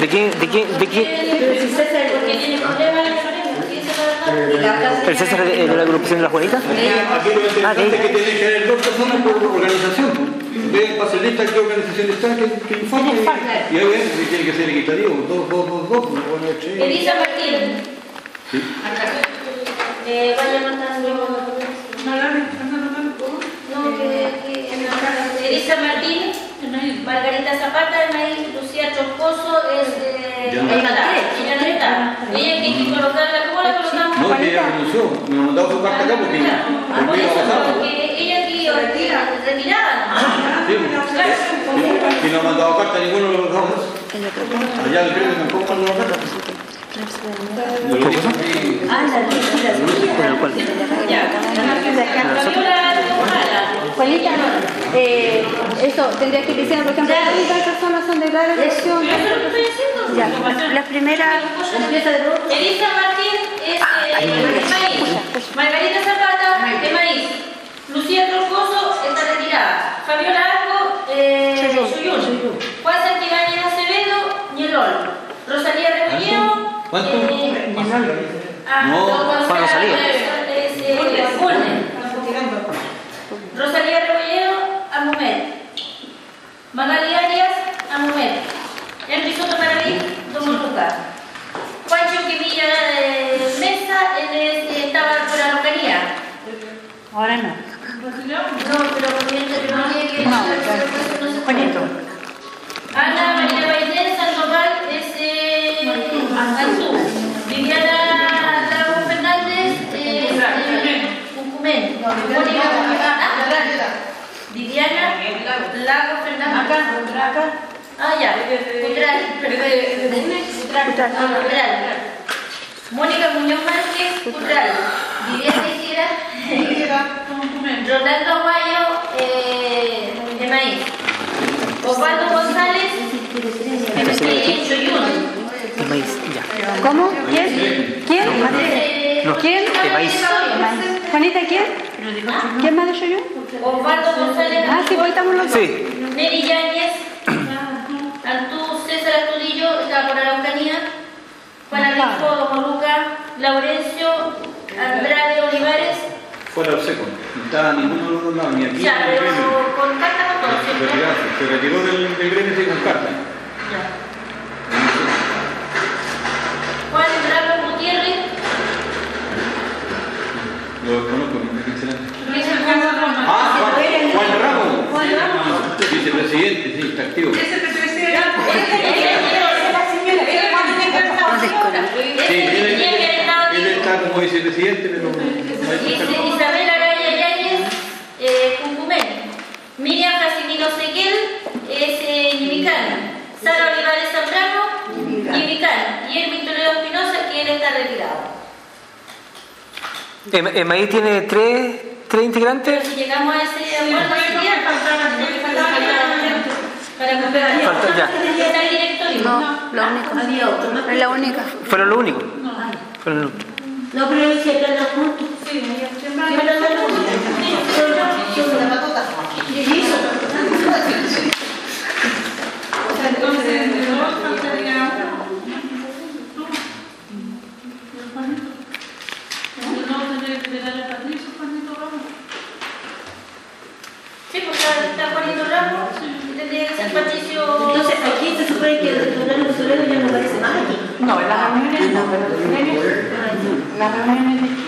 [SPEAKER 6] ¿De quién? ¿De quién? ¿De quién?
[SPEAKER 5] Pero si César,
[SPEAKER 2] Porque tiene problemas en ¿quién se va a dejar?
[SPEAKER 6] ¿El César de, de la agrupación de la Juanita?
[SPEAKER 1] Aquí lo
[SPEAKER 6] Ah, de
[SPEAKER 1] es que tiene que haber dos personas por organización. Ve para ser lista qué organización está, que, que informe. Y ahí ven que tiene que ser equitativo. Dos, dos, dos, dos. No a echar.
[SPEAKER 2] Elisa Martín. Eh, vaya matando. No, que, que Elisa Martín, Margarita Zapata, Anaí, Lucía Troncoso, es eh,
[SPEAKER 1] Ya no
[SPEAKER 2] ahí
[SPEAKER 1] está.
[SPEAKER 2] está, ella no está. Ella hay que colocarla, ¿cómo la colocamos?
[SPEAKER 1] No, que ella renunció. Han dado su carta acá porque
[SPEAKER 2] Ah, por
[SPEAKER 1] porque a pasar.
[SPEAKER 2] porque ella aquí retirada.
[SPEAKER 1] Sí, Si no han mandado carta ninguno de los dos. Allá el gremio tampoco han carta.
[SPEAKER 7] Eh, eso, tendría que decir, por ejemplo, ¿cuántas personas son de la elección?
[SPEAKER 2] Eso es lo que estoy haciendo.
[SPEAKER 7] Ya, la primera...
[SPEAKER 2] Elisa Martín es eh, de maíz. Margarita Zapata de maíz. Lucía Troncoso Fabiola Arco, eh, Suyun. Juan Santibáñez Acevedo, Ñelol. Rosalía Rebolleo.
[SPEAKER 1] ¿Cuánto?
[SPEAKER 2] eh, ah,
[SPEAKER 1] No,
[SPEAKER 2] don
[SPEAKER 6] Juan Rosalía.
[SPEAKER 2] Eh. Rosalía Rebolleo, Amumet. Magali Arias, Amumet. Henry Soto Maraví, Domoluca. Juancho Quimilla de Mesa, él es, eh, estaba por la localía.
[SPEAKER 9] Ahora no.
[SPEAKER 2] No, pero no llegue.
[SPEAKER 9] No, Juanito.
[SPEAKER 2] Ana María Baidén Sandoval es eh. Viviana Lago Fernández es Cucumén. Mónica Viviana Lago Fernández. Ah, ya. Cutral. Cutral. Mónica Muñoz Márquez, Cutral. Viviana Higuera. [LAUGHS] [LAUGHS] Rolando Aguayo, eh, de maíz. Osvaldo González.
[SPEAKER 6] De maíz, ya.
[SPEAKER 7] ¿Cómo? ¿Quién? ¿Quién?
[SPEAKER 6] No,
[SPEAKER 7] ¿Quién?
[SPEAKER 6] de maíz.
[SPEAKER 7] Juanita, ¿quién? ¿Quién más de yo?
[SPEAKER 2] Osvaldo González,
[SPEAKER 7] Ah, sí, estamos los dos.
[SPEAKER 6] Sí.
[SPEAKER 2] Neri Yáñez, Antú César Astudillo, está por Araucanía, Juan Arrisco, Domoluca, Laurencio, Andrade Olivares,
[SPEAKER 1] Fuera del estaba ninguno de los dos lados, ni aquí ni
[SPEAKER 2] ya,
[SPEAKER 1] en el gremio.
[SPEAKER 2] pero con carta con todo,
[SPEAKER 1] Se retiró, se retiró del, del gremio sí, con carta.
[SPEAKER 2] Ya. Juan Ramos Gutiérrez,
[SPEAKER 1] Lo conozco, no sé quién será.
[SPEAKER 2] Juan
[SPEAKER 1] Ah, Juan, Juan Ramos. Vicepresidente, sí, está activo. Sí, él, él- él está como vicepresidente, pero
[SPEAKER 2] Isabel Araya Yáñez, eh, Cuncumén. Miriam Casimiro Seguel es eh, Yimicán. Sara Olivares Zambrano, Yimicán. Y Erwin Toledo Espinosa, quien está retirado.
[SPEAKER 6] ¿El, maíz tiene tres, tres integrantes?
[SPEAKER 2] Si llegamos a ese acuerdo, para comprar.
[SPEAKER 6] Falta- ya.
[SPEAKER 2] Está el directorio.
[SPEAKER 7] No, la única.
[SPEAKER 5] Había otro, ¿no?
[SPEAKER 7] Es la única.
[SPEAKER 6] Fueron lo único. Fueron lo-
[SPEAKER 5] No, pero siempre juntos. Siempre anda juntos.
[SPEAKER 3] No
[SPEAKER 5] no.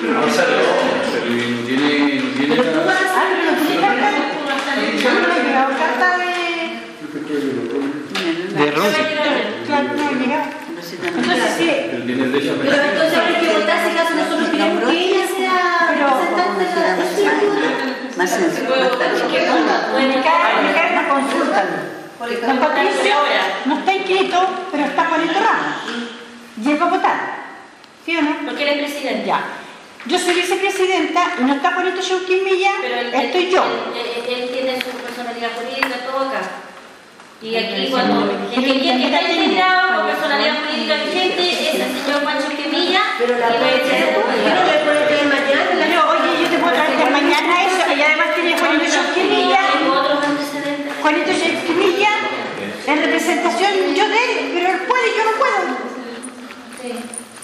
[SPEAKER 9] No, no,
[SPEAKER 1] O sea, pero no tiene, no tiene nada.
[SPEAKER 5] vas
[SPEAKER 9] Ah, pero no tiene carta. Llegado carta de...
[SPEAKER 6] De.
[SPEAKER 9] Claro, no he llegado. Entonces sí,
[SPEAKER 1] Pero
[SPEAKER 5] entonces hay que votar si acaso nosotros queremos que ella sea representante de la
[SPEAKER 12] Más sencillo.
[SPEAKER 9] me una consulta. Don Patricio no está inscrito, pero está. Y él va a votar. ¿Sí o no?
[SPEAKER 2] Porque él es presidente.
[SPEAKER 9] Ya. Yo soy vicepresidenta y no está Juanito Chauquín Milla,
[SPEAKER 2] Pero él,
[SPEAKER 9] estoy yo.
[SPEAKER 2] Él, él- él tiene su personalidad política, todo acá. Y aquí cuando el que quiere está integrado con personalidad jurídica vigente es el señor Pancho Quemilla.
[SPEAKER 5] Pero la
[SPEAKER 2] y
[SPEAKER 5] puede traer, ¿por qué no le puede traer mañana?
[SPEAKER 9] Yo, oye, yo te puedo traer mañana eso, y además tiene Juanito
[SPEAKER 2] antecedentes.
[SPEAKER 9] Juanito Esquimilla, en representación yo de él, pero él puede, yo no puedo.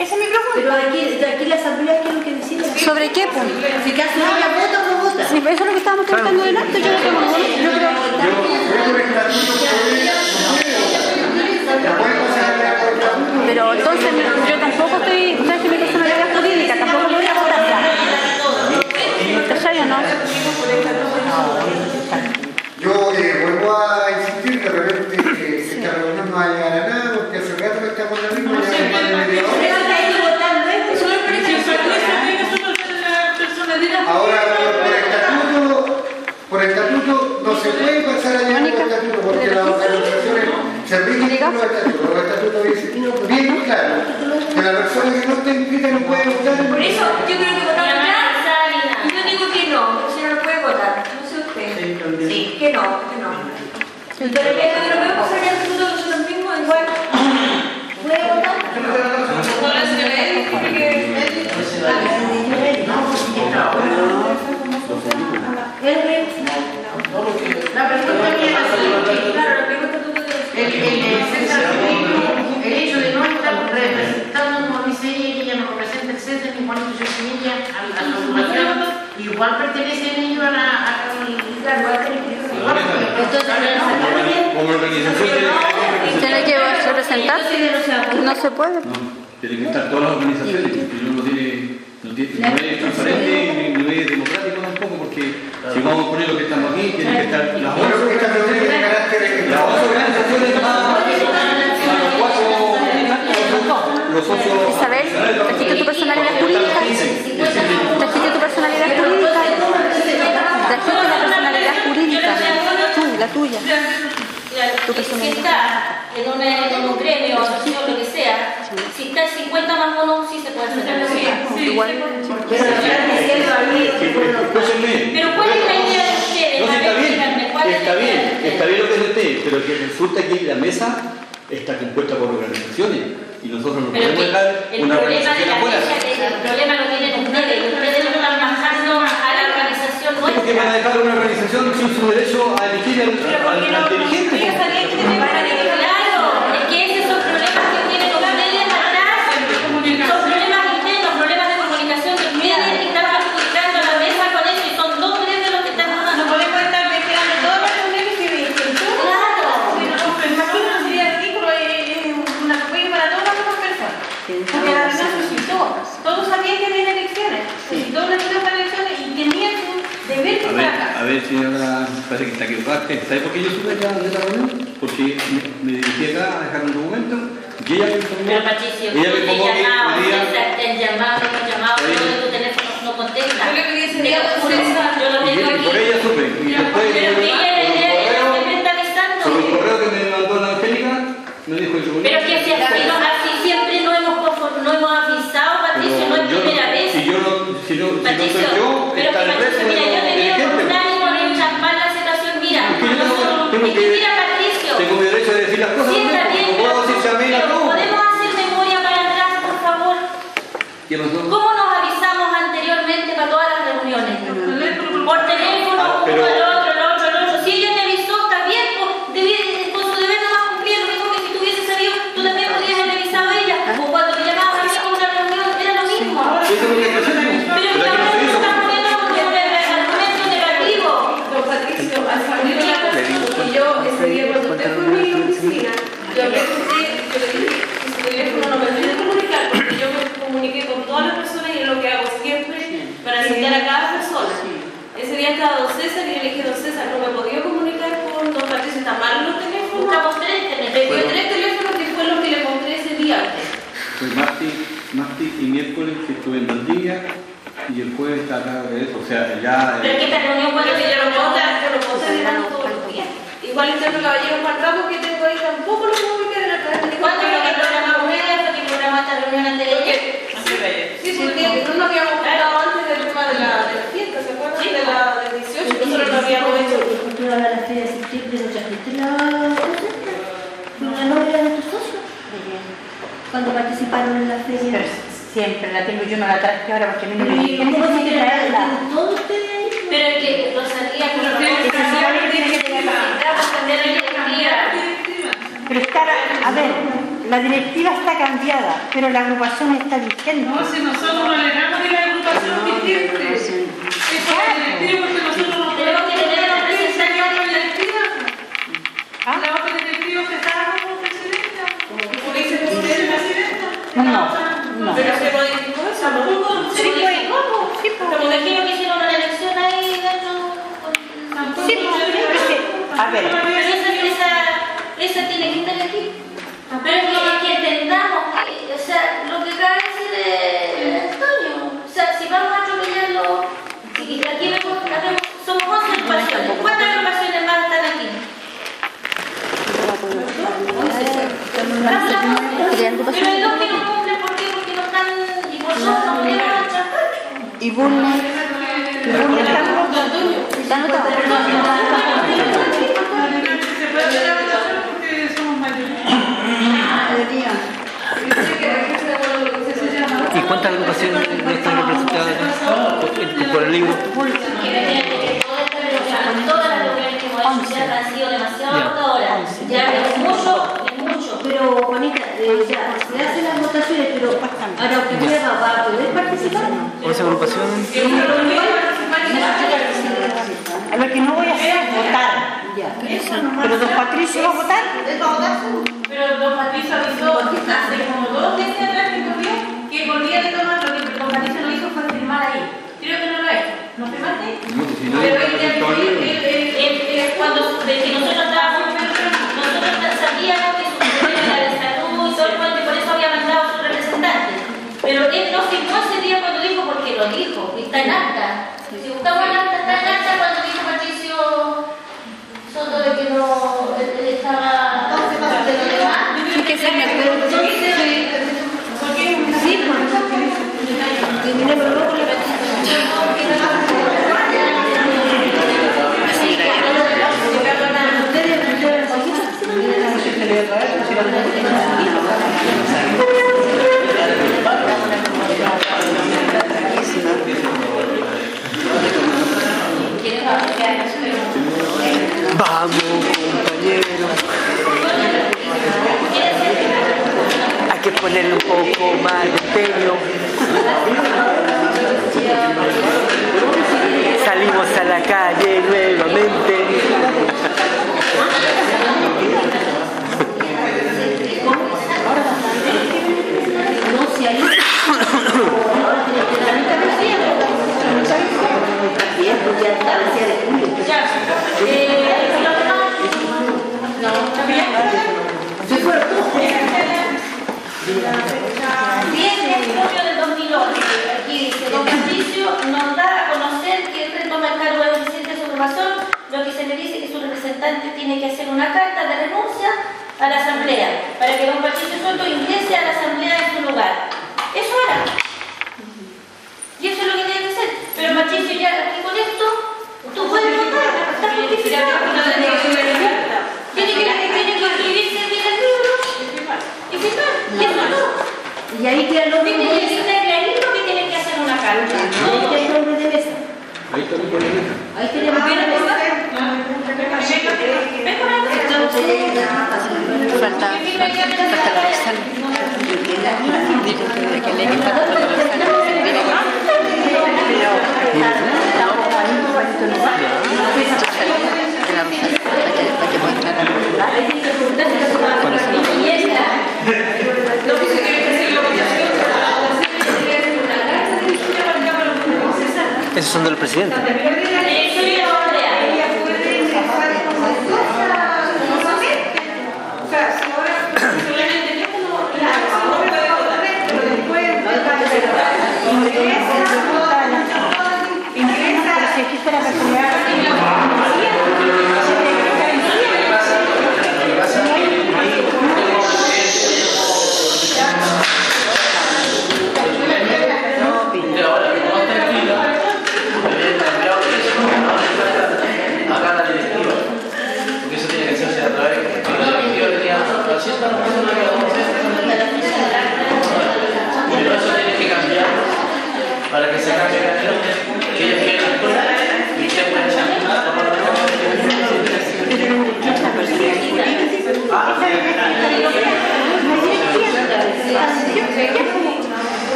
[SPEAKER 9] Esa es mi
[SPEAKER 5] Pero
[SPEAKER 9] pregunta.
[SPEAKER 5] aquí, de aquí la asamblea, ¿qué es lo que decide?
[SPEAKER 7] ¿Sobre qué? Pues?
[SPEAKER 5] Si que hace ella vota o no vota.
[SPEAKER 7] Sí, eso es lo que estábamos preguntando delante. Yo no tengo ningún- yo creo
[SPEAKER 8] la.
[SPEAKER 7] Pero entonces yo tampoco estoy, sabes que mi personalidad jurídica tampoco lo voy a votar ya. ¿Cachai o no?
[SPEAKER 8] Yo eh, vuelvo a insistir, de repente eh, esta reunión no va a llegar a nada, Ahora, por, por estatuto, por estatuto no se puede pasar allá por estatuto, porque las organizaciones se rigen por los estatutos. Los estatutos dicen bien claro que la persona que no está inscrita no puede votar
[SPEAKER 4] Por eso yo creo que votar Y yo digo que no, que si no lo puede votar. No sé usted. Sí, que no, que no. Pero que no podemos pasar ya nosotros nosotros mismos igual. ¿Puede votar? No. La
[SPEAKER 5] pregunta mía es la siguiente.
[SPEAKER 4] Claro, la pregunta tú que
[SPEAKER 5] El, hecho de no estar representando, como dice ella, que ella no representa el a la igual pertenecen ellos a la. A, entonces,
[SPEAKER 1] Como organización tiene que
[SPEAKER 7] ¿Tiene que representar? No se puede.
[SPEAKER 1] Tiene que estar todas las organizaciones, no tiene, no tiene, no es transparente ni, ni es democrático tampoco, porque si vamos a poner lo que estamos aquí, tienen que estar las
[SPEAKER 8] esta reunión tiene carácter
[SPEAKER 1] las once organizaciones más, los cuatro, los socios.
[SPEAKER 7] Isabel, ¿trajiste tu personalidad jurídica? ¿Trajiste tu personalidad jurídica? ¿Trajiste la personalidad jurídica? Tú, la tuya.
[SPEAKER 2] Si está en, una- en un gremio, asociación, lo que sea, si está el 50 más uno, sí se puede hacer la cosa.
[SPEAKER 7] Igual.
[SPEAKER 1] Escúchenme.
[SPEAKER 2] Pero ¿cuál es la idea de ustedes?
[SPEAKER 1] No, sí, está bien,
[SPEAKER 2] ¿cuál es
[SPEAKER 1] está bien,
[SPEAKER 2] ustedes?
[SPEAKER 1] está bien lo que dice usted, pero que resulta que la mesa está compuesta por organizaciones y nosotros no
[SPEAKER 2] Pero
[SPEAKER 1] podemos
[SPEAKER 2] que
[SPEAKER 1] dejar
[SPEAKER 2] el
[SPEAKER 1] una organización afuera.
[SPEAKER 2] el problema lo tienen ustedes, ustedes no están bajando a
[SPEAKER 1] ¿Cómo que van a dejar una organización sin su derecho a elegir al, al, al dirigente?
[SPEAKER 4] Ellos sabían que tenían que salir
[SPEAKER 2] Claro, es que esos son problemas que tienen ustedes atrás, son problemas internos, problemas de comunicación que ustedes están perjudicando a la mesa con eso y son dos tres de los que están
[SPEAKER 9] No
[SPEAKER 2] dando.
[SPEAKER 9] podemos estar esperando todas las reuniones que que tú.
[SPEAKER 2] Claro.
[SPEAKER 9] Imagínate sería ridículo, es un atropello para todas las demás personas. Porque la reunión suscitó. Todos sabían que había elecciones. Suscitó una reunión para elecciones y tenían su deber de
[SPEAKER 1] A
[SPEAKER 9] estar
[SPEAKER 1] ver,
[SPEAKER 9] acá.
[SPEAKER 1] a ver, señora, parece que está equivocada. ¿Sabe por qué yo supe ya de la reunión? Porque me, me dirigí acá a dejar un documento y ella me informó.
[SPEAKER 2] Pero Patricio,
[SPEAKER 1] ella me
[SPEAKER 2] te
[SPEAKER 1] informó que
[SPEAKER 2] te han llamado, te han llamado, pero tu teléfono no contesta.
[SPEAKER 4] Yo le decir,
[SPEAKER 2] lo
[SPEAKER 4] ya,
[SPEAKER 2] juro,
[SPEAKER 4] César,
[SPEAKER 2] yo lo
[SPEAKER 1] y
[SPEAKER 2] tengo
[SPEAKER 1] yo-
[SPEAKER 2] aquí.
[SPEAKER 1] por ella supe. Y después,
[SPEAKER 2] Pero que ella
[SPEAKER 1] por
[SPEAKER 2] siempre está avisando.
[SPEAKER 1] sobre el correo que me mandó la Angélica, me dijo
[SPEAKER 2] Pero que si así, siempre no hemos, no hemos avisado, Patricio, no es primera vez.
[SPEAKER 1] Si yo no, si no, si no
[SPEAKER 2] Patricio,
[SPEAKER 1] soy yo,
[SPEAKER 2] pero
[SPEAKER 1] está
[SPEAKER 2] que
[SPEAKER 1] el resto
[SPEAKER 2] Patricio,
[SPEAKER 1] de
[SPEAKER 2] mira, yo
[SPEAKER 1] los
[SPEAKER 2] tenía un
[SPEAKER 1] dirigentes.
[SPEAKER 2] ánimo de enchampar la situación, mira,
[SPEAKER 1] Es que yo tengo-
[SPEAKER 2] que Patricio,
[SPEAKER 1] Tengo mi derecho de decir las cosas, ¿no?
[SPEAKER 2] pero,
[SPEAKER 1] puedo decirse a mí todo.
[SPEAKER 2] podemos hacer memoria para atrás, por favor.
[SPEAKER 1] ¿Qué pasó?
[SPEAKER 2] ¿Cómo nos avisamos anteriormente para todas las reuniones? Por teléfono,
[SPEAKER 1] Ah,
[SPEAKER 2] uno
[SPEAKER 1] pero-
[SPEAKER 2] al otro, el otro, el otro. Si ella te avisó, está bien, pues, debí- con su deber nomás cumplir lo mismo que si tú hubieses sabido, tú también podías haber avisado a ella. O cuando me llamabas a mí a una reunión, era lo mismo.
[SPEAKER 1] Eso es lo que está haciendo.
[SPEAKER 2] Pero
[SPEAKER 1] Pero
[SPEAKER 2] que
[SPEAKER 1] aquí no
[SPEAKER 2] ahora
[SPEAKER 1] se
[SPEAKER 2] se
[SPEAKER 1] hizo.
[SPEAKER 2] están poniendo como un argumento negativo.
[SPEAKER 4] Don Patricio, al salir de la casa, y yo ese día cuando usted fue a mi oficina, yo hablé con usted, yo le dije que su teléfono no me olvidé comunicar, porque yo me comuniqué con todas las personas y es lo que hago siempre para citar a cada persona. Ese día estaba don César y yo le dije, don César, no me podía comunicar con don Patricio, está mal los teléfonos.
[SPEAKER 2] Buscamos tres teléfonos.
[SPEAKER 4] dio tres teléfonos que fue lo que le mostré ese día.
[SPEAKER 1] Fue martes, martes y miércoles que estuve en Valdivia y el jueves está acá de eso. O sea, ya.
[SPEAKER 2] Pero es que esta reunión cuando
[SPEAKER 4] yo no puedo estar, yo no puedo mirando todos los días. Igual intento caballero Marramos que tengo ahí tampoco lo puedo ubicar en la cara.
[SPEAKER 2] ¿Cuándo lo que programamos ella? ¿Hasta que programó esta reunión antes de ella?
[SPEAKER 4] Sí, porque no nos habíamos hablado antes del tema de la, de la fiesta, ¿se acuerdan? De la del 18, nosotros no habíamos hecho.
[SPEAKER 5] Nosotros a la feria de septiembre no trajiste la cosa. en la feria.
[SPEAKER 9] Pero siempre la tengo yo, no la traje ahora porque a mí no me
[SPEAKER 5] ¿Y
[SPEAKER 9] dijeron
[SPEAKER 5] cómo
[SPEAKER 9] que
[SPEAKER 5] se
[SPEAKER 9] tenía que traerla.
[SPEAKER 5] ¿Todo usted ahí?
[SPEAKER 2] Pero es que Rosalía, cambiar la directiva.
[SPEAKER 9] Pero está, a ver, la directiva está cambiada, pero la agrupación está vigente.
[SPEAKER 3] No, si nosotros no alegamos de la agrupación vigente. No
[SPEAKER 4] Pero
[SPEAKER 2] esa, esa, esa tiene que estar aquí. Pero es que, entendamos que, o sea, lo que acaba de decir eh, Antonio, o sea, si vamos a atropellarlo, si aquí vemos, somos 11 agrupaciones, ¿cuántas agrupaciones más están aquí? Pero hay dos que no cumplen, ¿por qué? Porque no están, y por eso no pudieron trabajar.
[SPEAKER 5] Y Bulnes. Está anotado.
[SPEAKER 3] Se puede hacer la votación porque somos mayores.
[SPEAKER 6] ¿Y cuántas agrupaciones no están representadas por el libro?
[SPEAKER 2] Todas las reuniones que hemos hecho ya han sido demasiado agotadoras. Ya es mucho, es mucho.
[SPEAKER 5] Pero, Juanita, eh, ya, se hacen las votaciones, pero ahora usted va va a poder participar.
[SPEAKER 6] ¿Once agrupaciones?
[SPEAKER 9] a lo que no voy a hacer es votar.
[SPEAKER 5] Ya.
[SPEAKER 9] Pero don Patricio va a votar.
[SPEAKER 4] Pero don Patricio avisó hace como dos meses atrás que corrió que volvía a tomar lo que don Patricio no hizo fue firmar ahí. Creo que no lo ha hecho. ¿No Pero
[SPEAKER 2] Eh, eh, Cuando de que nosotros estábamos, nosotros sabíamos que su problema era de salud y todo el cuento, y por eso había mandado a su representante. Pero él no firmó ese día cuando dijo, porque lo dijo, y está en acta. Si buscamos en acta, está en acta cuando dijo Patricio Soto de que no él, estaba de
[SPEAKER 5] que se me. Sí, Gracias. [LAUGHS]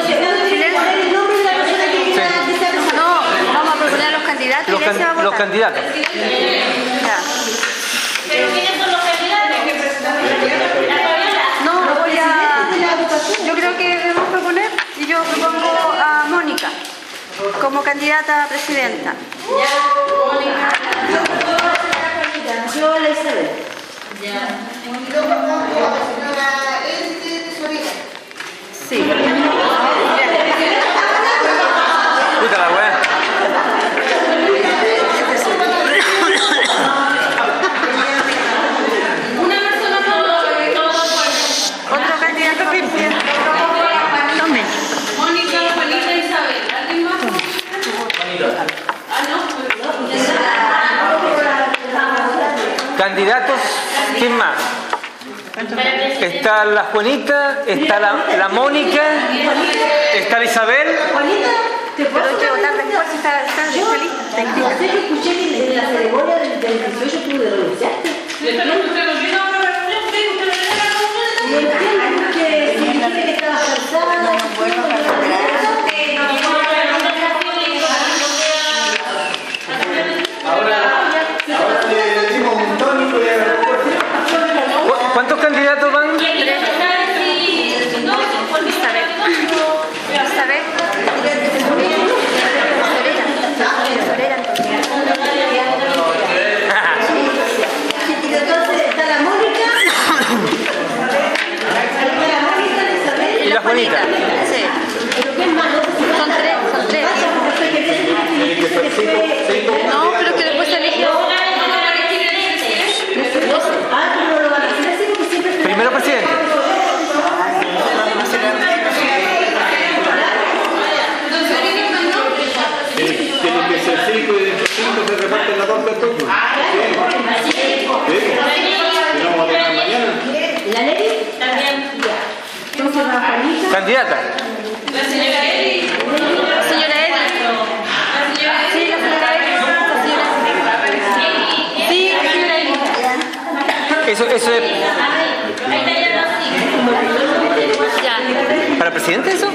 [SPEAKER 5] Nombre de
[SPEAKER 2] la
[SPEAKER 4] persona que
[SPEAKER 5] quiera que sea
[SPEAKER 7] No, vamos a proponer a los candidatos
[SPEAKER 2] Los, can- los candidatos.
[SPEAKER 7] Ya.
[SPEAKER 4] Pero ¿quiénes son los candidatos? La Fabiola.
[SPEAKER 7] No, voy a. Yo creo que debemos proponer, y yo propongo a Mónica como candidata a presidenta.
[SPEAKER 5] Yo la Isabel.
[SPEAKER 10] Y yo propongo a la señora Edith Tesorera.
[SPEAKER 7] Sí.
[SPEAKER 2] Puta la weá.
[SPEAKER 4] Una persona por todos
[SPEAKER 7] Otro candidato a presidenta. Tome.
[SPEAKER 4] Mónica, Juanita, Isabel. ¿Alguien más? Ah, no.
[SPEAKER 2] Candidatos. ¿Quién más? Está la Juanita, está la, la Mónica, está la Isabel.
[SPEAKER 5] Juanita, ¿te
[SPEAKER 7] Pero
[SPEAKER 5] puedo
[SPEAKER 7] hay que votar después si está, está
[SPEAKER 5] Yo, sé que escuché que en la ceremonia del, del 18 tú de renunciaste.
[SPEAKER 3] Usted no usted no vino a una reunión, usted usted no vino a una reunión.
[SPEAKER 5] Y entiendo que si dijiste que estabas cansada,
[SPEAKER 7] Sí. Son tres, son tres. No, pero que después se elige.
[SPEAKER 5] Ah, pero no lo van a hacer así porque siempre se
[SPEAKER 2] Primero presidente.
[SPEAKER 1] Se reparten la torta todos. Sí. Sí. Vamos a tener mañana.
[SPEAKER 5] ¿La. Entonces la Juanita.
[SPEAKER 2] Candidata.
[SPEAKER 4] La señora Eli.
[SPEAKER 7] Señora Edith. Sí, la señora Edith. La señora Edith. Sí, la señora Edith.
[SPEAKER 2] Eso, eso es. ¿Para presidente eso?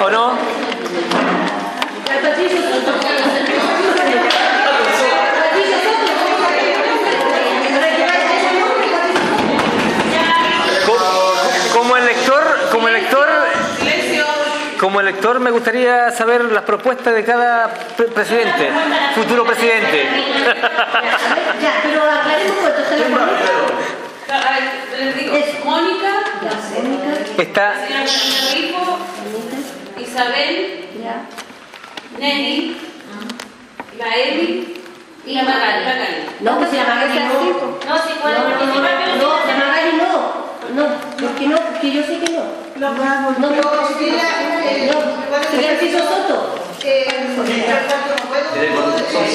[SPEAKER 2] ¿O no? Co- Como elector, como elector, como elector me gustaría saber las propuestas de cada pre- presidente, futuro presidente.
[SPEAKER 5] Ya, pero aclaremos cuánto está la Juanita.
[SPEAKER 3] A ver, les digo, Mónica,
[SPEAKER 2] Está
[SPEAKER 3] señora Carolina Isabel, Nelly, la Eli y la Magali.
[SPEAKER 5] No, pues si la Magali no.
[SPEAKER 4] No, si puede participar, pero
[SPEAKER 5] No, la Magali no. No, porque no, porque yo sé que no. No, no, no.
[SPEAKER 10] Eh,
[SPEAKER 5] No, piso Soto.
[SPEAKER 10] eh, no.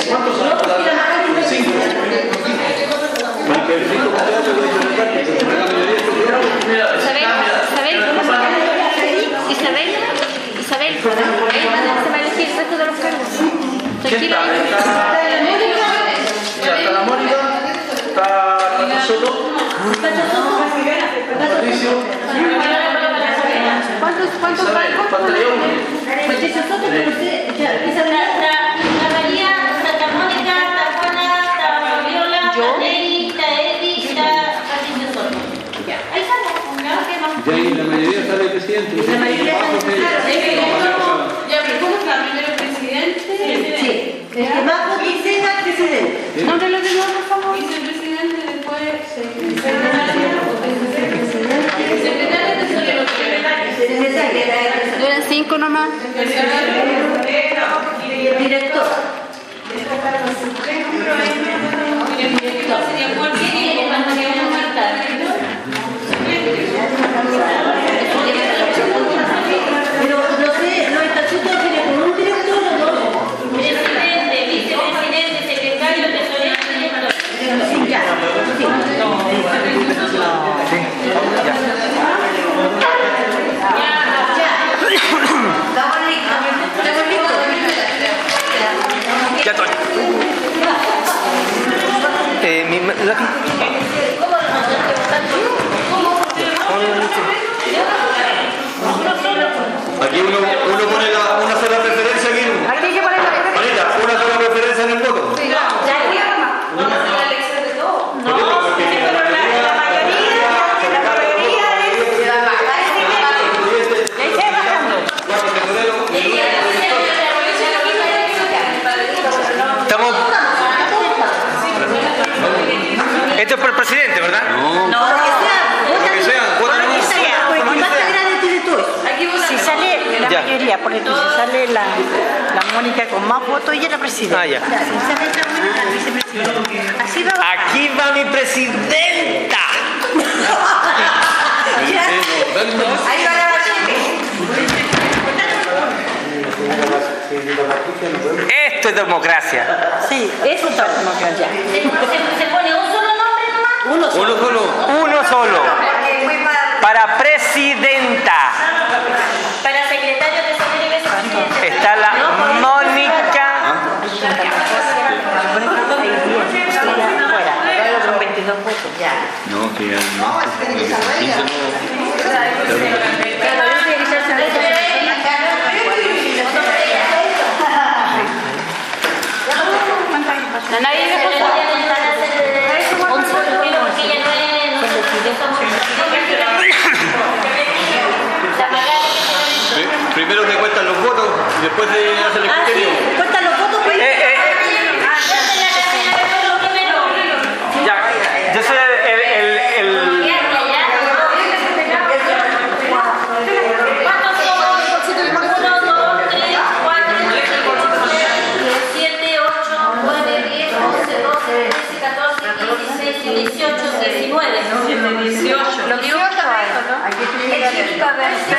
[SPEAKER 13] ¿Cuántos
[SPEAKER 5] No, porque la no
[SPEAKER 1] cinco mayoría se
[SPEAKER 7] Isabel, Isabel, Isabel, Isabel, ahí se va a elegir el resto de los cargos. Tranquila.
[SPEAKER 11] Está la Mónica, está Pato Soto, Patricio,
[SPEAKER 7] ¿Cuántos, cuántos
[SPEAKER 11] Isabel, faltaría uno.
[SPEAKER 7] Esos otros, pero usted, ya, esa
[SPEAKER 2] Está, está, está María, está Mónica, está Juana, está Fabiola, está Nelly, está Eddie, está Patricia Soto. Ahí estamos, claro que no.
[SPEAKER 1] Sale el presidente.
[SPEAKER 7] La mayoría
[SPEAKER 4] Es Ya, pero ¿cómo está? Primero presidente,
[SPEAKER 7] Sí, el que más votos tenga, presidente. De nuevo, por favor.
[SPEAKER 4] vicepresidente, después secretaria de tesorero,
[SPEAKER 7] cinco nomás. Director.
[SPEAKER 2] Sería
[SPEAKER 6] Ma- la-
[SPEAKER 1] Aquí uno, uno pone la- una sola preferencia aquí.
[SPEAKER 7] Aquí hay que poner la preferencia.
[SPEAKER 1] Anita, una sola preferencia en el voto.
[SPEAKER 7] Ya, ya.
[SPEAKER 4] Vamos a hacer la elección de todo.
[SPEAKER 1] No, porque la mayoría, la mayoría Cuatro tesoreros,
[SPEAKER 6] estamos. Esto es por el presidente, ¿verdad?
[SPEAKER 1] No,
[SPEAKER 7] No, que sea.
[SPEAKER 1] lo que sea,
[SPEAKER 7] Lo que.
[SPEAKER 9] Si sale la
[SPEAKER 6] Ya.
[SPEAKER 9] mayoría, por ejemplo, si sale la, la Mónica con más votos, ella es la presidenta.
[SPEAKER 6] Ah, ya.
[SPEAKER 9] Si sale la Mónica, la vicepresidenta. Así va.
[SPEAKER 6] Aquí va mi presidenta.
[SPEAKER 7] Ahí va la
[SPEAKER 6] Esto es democracia.
[SPEAKER 9] Sí, eso está democracia.
[SPEAKER 2] ¿Se, se, se pone un solo nombre nomás?
[SPEAKER 9] Uno solo.
[SPEAKER 1] Uno solo.
[SPEAKER 6] Uno solo. Para presidenta
[SPEAKER 2] Para secretario, vicepresidente.
[SPEAKER 6] está la Mónica.
[SPEAKER 9] Fuera, con 22 votos. Ya.
[SPEAKER 1] No, que ya no.
[SPEAKER 7] Me
[SPEAKER 2] Pero ya le van a hacer 11 porque ya no es, no sé, somos La Magali que se
[SPEAKER 1] Pri- Primero se cuentan los votos y después se hace el
[SPEAKER 2] Ah, sí.
[SPEAKER 1] criterio.
[SPEAKER 9] Cuentan los votos, pues.
[SPEAKER 6] Eh, eh,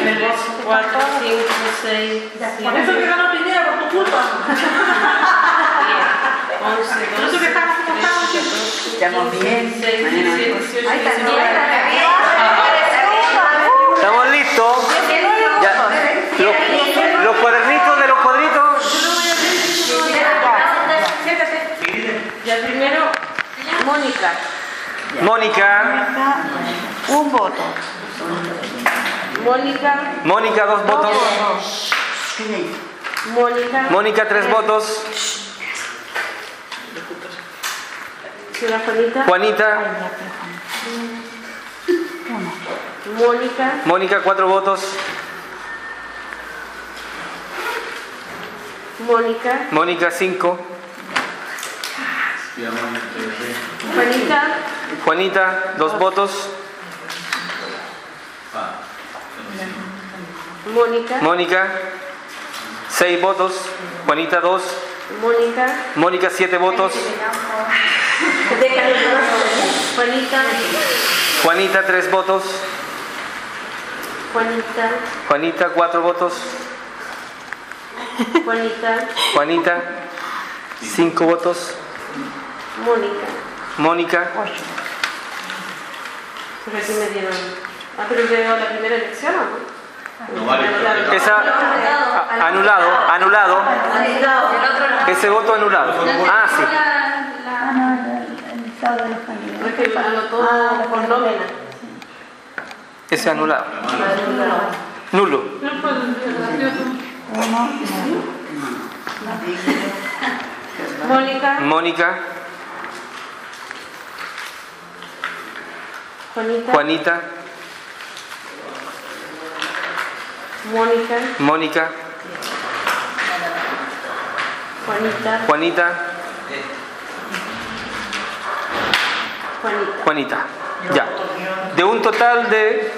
[SPEAKER 2] 3, 4, 5, 6, 7.
[SPEAKER 3] Por eso que ganó Piñera, por tu culpa.
[SPEAKER 4] 11, 12.
[SPEAKER 3] Por eso que estamos como 18, 19.
[SPEAKER 9] Estamos
[SPEAKER 6] listos. Ya. Los, los cuadernitos de los cuadritos.
[SPEAKER 4] Ya primero, Mónica.
[SPEAKER 6] Mónica.
[SPEAKER 9] Un voto.
[SPEAKER 4] Mónica,
[SPEAKER 6] Mónica, dos votos.
[SPEAKER 4] Mónica,
[SPEAKER 6] Mónica, tres votos.
[SPEAKER 4] Juanita,
[SPEAKER 6] Juanita.
[SPEAKER 4] Mónica,
[SPEAKER 6] Mónica, cuatro votos.
[SPEAKER 4] Mónica,
[SPEAKER 6] Mónica, cinco.
[SPEAKER 4] Juanita,
[SPEAKER 6] Juanita, dos votos.
[SPEAKER 4] Mónica.
[SPEAKER 6] Mónica. Seis votos. Juanita, dos.
[SPEAKER 4] Mónica.
[SPEAKER 6] Mónica, siete votos.
[SPEAKER 4] Juanita.
[SPEAKER 6] Juanita, tres votos.
[SPEAKER 4] Juanita.
[SPEAKER 6] Juanita, cuatro votos.
[SPEAKER 4] Juanita.
[SPEAKER 6] Juanita, cinco votos.
[SPEAKER 4] Mónica.
[SPEAKER 5] Mónica
[SPEAKER 12] antes que la primera elección o no?
[SPEAKER 1] No vale.
[SPEAKER 5] Anulado. Esa, anulado, anulado. Ese voto anulado. Ah, sí. Ese anulado. Nulo.
[SPEAKER 12] Mónica.
[SPEAKER 5] Mónica.
[SPEAKER 12] Juanita.
[SPEAKER 5] Juanita.
[SPEAKER 12] Mónica.
[SPEAKER 5] Mónica.
[SPEAKER 12] Juanita.
[SPEAKER 5] Juanita.
[SPEAKER 12] Juanita.
[SPEAKER 5] Juanita. Ya. De un total de.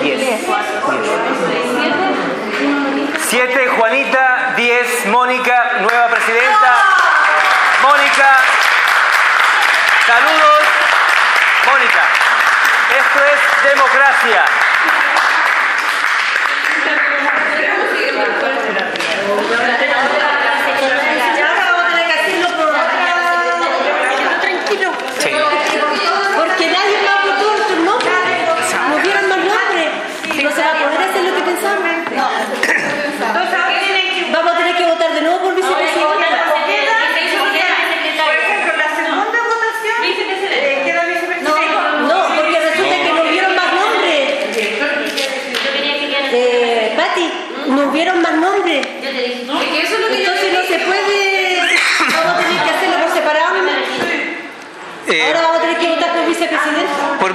[SPEAKER 5] Siete, Siete, Juanita, diez, Mónica, nueva presidenta. Es democracia.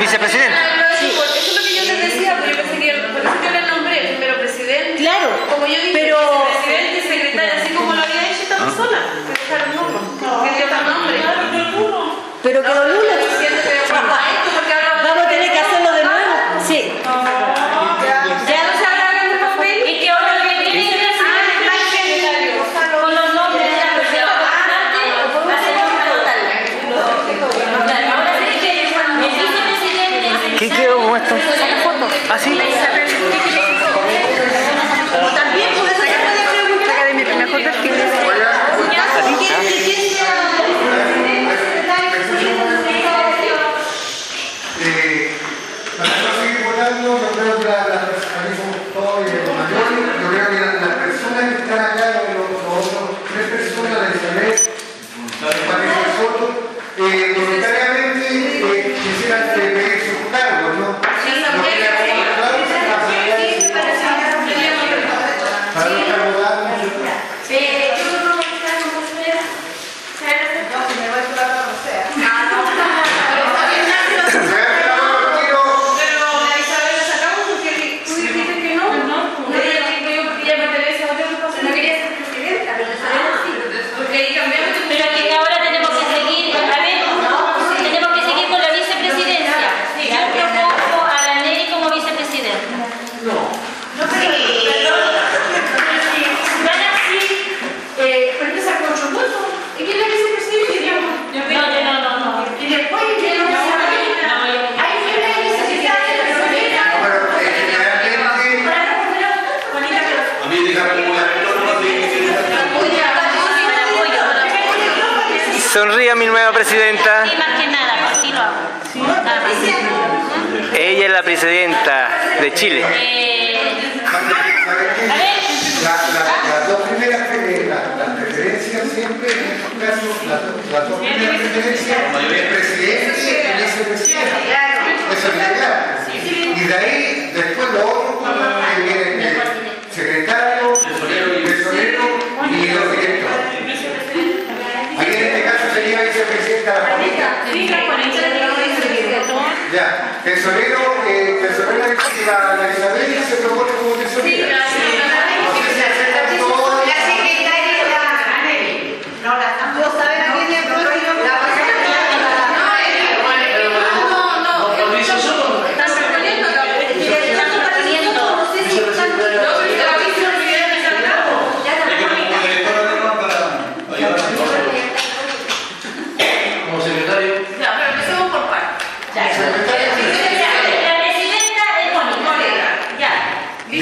[SPEAKER 4] vicepresidente.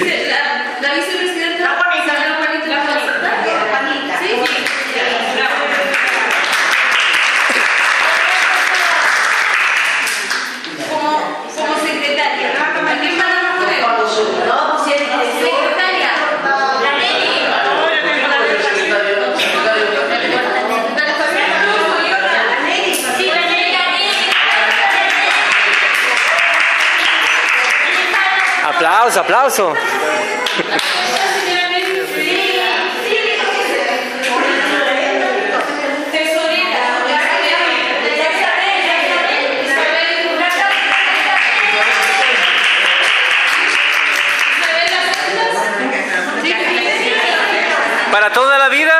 [SPEAKER 14] La,
[SPEAKER 15] vicepresidenta. ¿Alguien secretaria.
[SPEAKER 6] Aplauso, aplauso. Para toda la vida.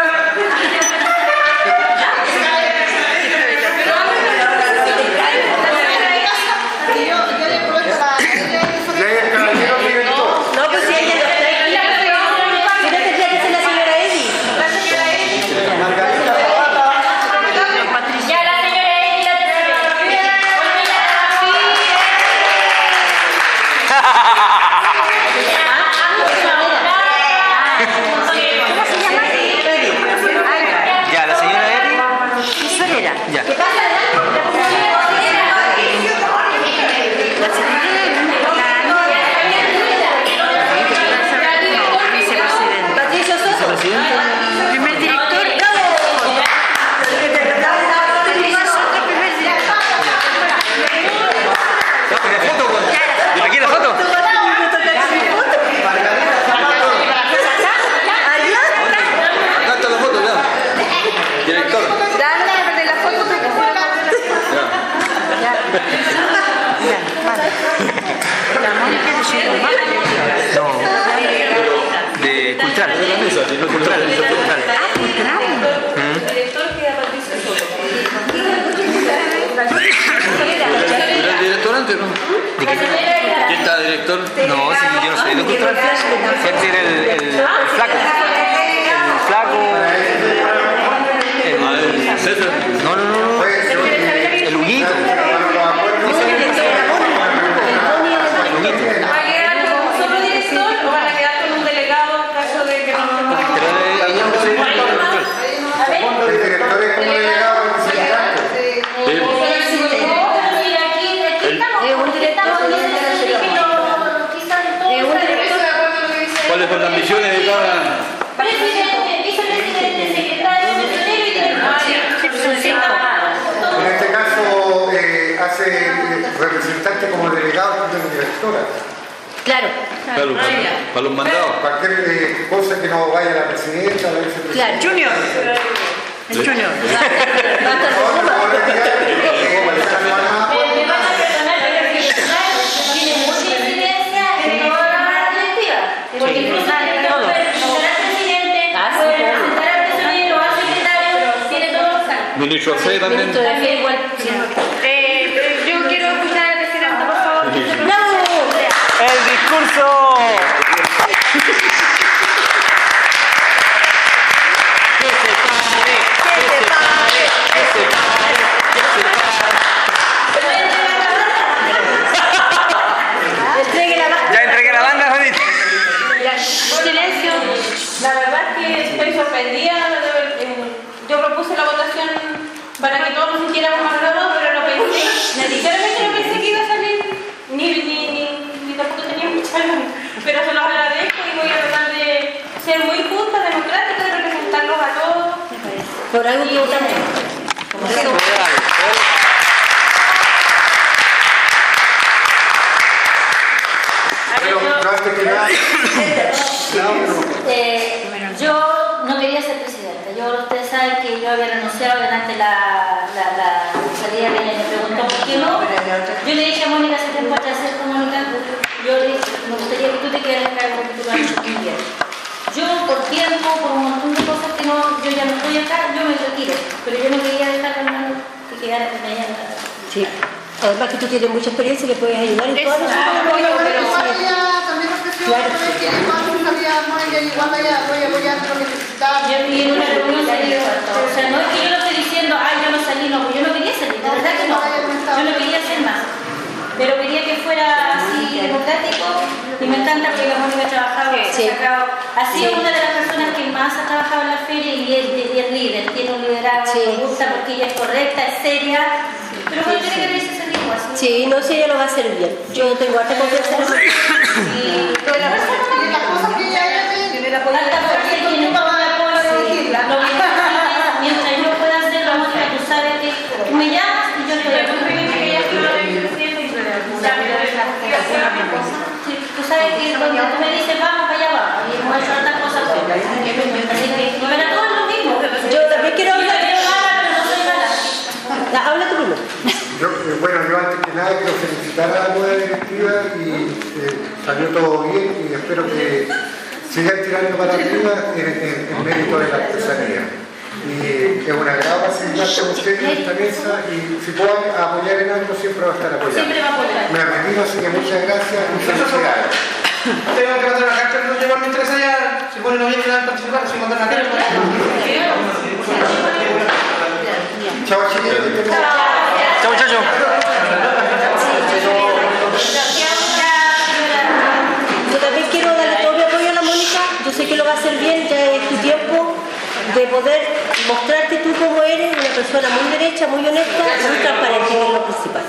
[SPEAKER 9] No, pues si ella no está aquí. Si no tendría que ser la señora Eddy.
[SPEAKER 2] Ya la señora Edi, la
[SPEAKER 6] Ya, la señora Eddy.
[SPEAKER 9] ¿Qué solera?
[SPEAKER 6] Ya.
[SPEAKER 9] ¿Qué pasa? La Patricio Soto. Primer director. Patricio Soto, primer director.
[SPEAKER 6] ¿Tiene foto? con- ¿Aquí la foto?
[SPEAKER 1] Acá está la foto, ya. Director.
[SPEAKER 7] Dale, de la foto te
[SPEAKER 1] Ya.
[SPEAKER 9] Ya, vale. La Mónica de Chiromán.
[SPEAKER 6] No. De Cultral. Cultral. Cultral.
[SPEAKER 4] director queda Patricio Soto.
[SPEAKER 1] ¿Era el director antes, no? ¿Quién está director?
[SPEAKER 6] No, sí, yo no soy el, el, el flaco. El flaco.
[SPEAKER 1] Ah, el César.
[SPEAKER 6] No, no, no, no. El Huguito.
[SPEAKER 4] ¿Va a quedar con un solo director o van a quedar con un delegado en caso de que no
[SPEAKER 1] Pero de alguien que se
[SPEAKER 8] El director es como delegado representante.
[SPEAKER 1] ¿Cuáles son las misiones de cada...?
[SPEAKER 2] Presidente, vicepresidente, secretario, y.
[SPEAKER 8] En este caso eh, hace representante como delegado de la directora.
[SPEAKER 9] Claro,
[SPEAKER 1] Claro, para, para los mandados.
[SPEAKER 8] Cualquier eh, cosa que no vaya a la presidenta, a la vicepresidenta.
[SPEAKER 9] claro. Junior. El Junior.
[SPEAKER 2] Los cargos.
[SPEAKER 1] Ministro C también.
[SPEAKER 7] Eh, yo quiero escuchar al presidente, por favor.
[SPEAKER 6] El discurso. Que se pare, que se pare, que se pare, que se pare.
[SPEAKER 9] Entregue la
[SPEAKER 6] Ya entregué la banda, Juanita.
[SPEAKER 7] Silencio.
[SPEAKER 4] La verdad es que estoy sorprendida. de ver, eh, Yo propuse la votación para que todos nos sintiéramos más grados, pero no pensé, sinceramente no pensé que iba a salir, ni, ni, ni, ni tampoco tenía mucha luz. Pero se los agradezco y voy a tratar de ser muy justa, democrática, de representarlos a todos.
[SPEAKER 9] Por algo
[SPEAKER 8] que nada, [COUGHS]
[SPEAKER 2] Eh, yo no quería ser presidenta. Yo, ustedes saben que yo había renunciado delante la, la, la salida que ella me preguntó por qué no. Yo le dije a Mónica hace tiempo atrás, ¿cierto, Mónica? Yo le dije, me gustaría que tú te quedaras acá porque tú muy bien. Yo, por tiempo, por un montón de cosas que no, yo ya no estoy acá, yo me retiro. Pero yo no quería dejar a mano que quedara con ella.
[SPEAKER 9] Sí. Además que tú tienes mucha experiencia y le puedes ayudar en todas las Claro.
[SPEAKER 2] Yo y en una reunión salí, o sea, no es que yo lo esté diciendo, ay, yo no salí, no, yo no quería salir, de verdad que no. Yo no quería hacer más. Pero quería que fuera así democrático y me encanta porque la Mónica ha trabajado,
[SPEAKER 9] Sí.
[SPEAKER 2] ha sido una de las personas que más ha trabajado en la feria y es, y es líder, tiene un liderazgo,
[SPEAKER 9] Sí.
[SPEAKER 2] me gusta porque ella es correcta, es seria, pero bueno, tiene que verse ese mismo así.
[SPEAKER 9] Sí, no sé, ella lo va a hacer bien. Yo tengo harta confianza.
[SPEAKER 2] Y
[SPEAKER 10] Pero la persona y las cosas que ella
[SPEAKER 2] tiene Para todos lo mismo.
[SPEAKER 5] Yo también quiero hablar.
[SPEAKER 2] soy mala, pero no soy mala.
[SPEAKER 5] Ya, Habla tú.
[SPEAKER 8] Yo, eh, bueno, yo antes que nada quiero felicitar a la nueva directiva y eh, salió todo bien y espero que sigan tirando para arriba en, en- en mérito de la artesanía. Y es un agrado participar con ustedes en esta mesa y si puedan apoyar en algo siempre va a estar apoyando.
[SPEAKER 2] Siempre va a apoyar.
[SPEAKER 8] Me retiro, así que muchas gracias y felicidades.
[SPEAKER 16] Tengo que mandar una carta, no llevar mi interés allá, si pone noviembre van a participar, si mandan una carta.
[SPEAKER 8] Chao chiquillos.
[SPEAKER 6] Chao, muchachos.
[SPEAKER 5] Yo también quiero darle todo mi apoyo a la Mónica. Yo sé que lo va a hacer bien, ya es tu tiempo de poder mostrarte tú como eres, una persona muy derecha, muy honesta, muy transparente, que es lo principal.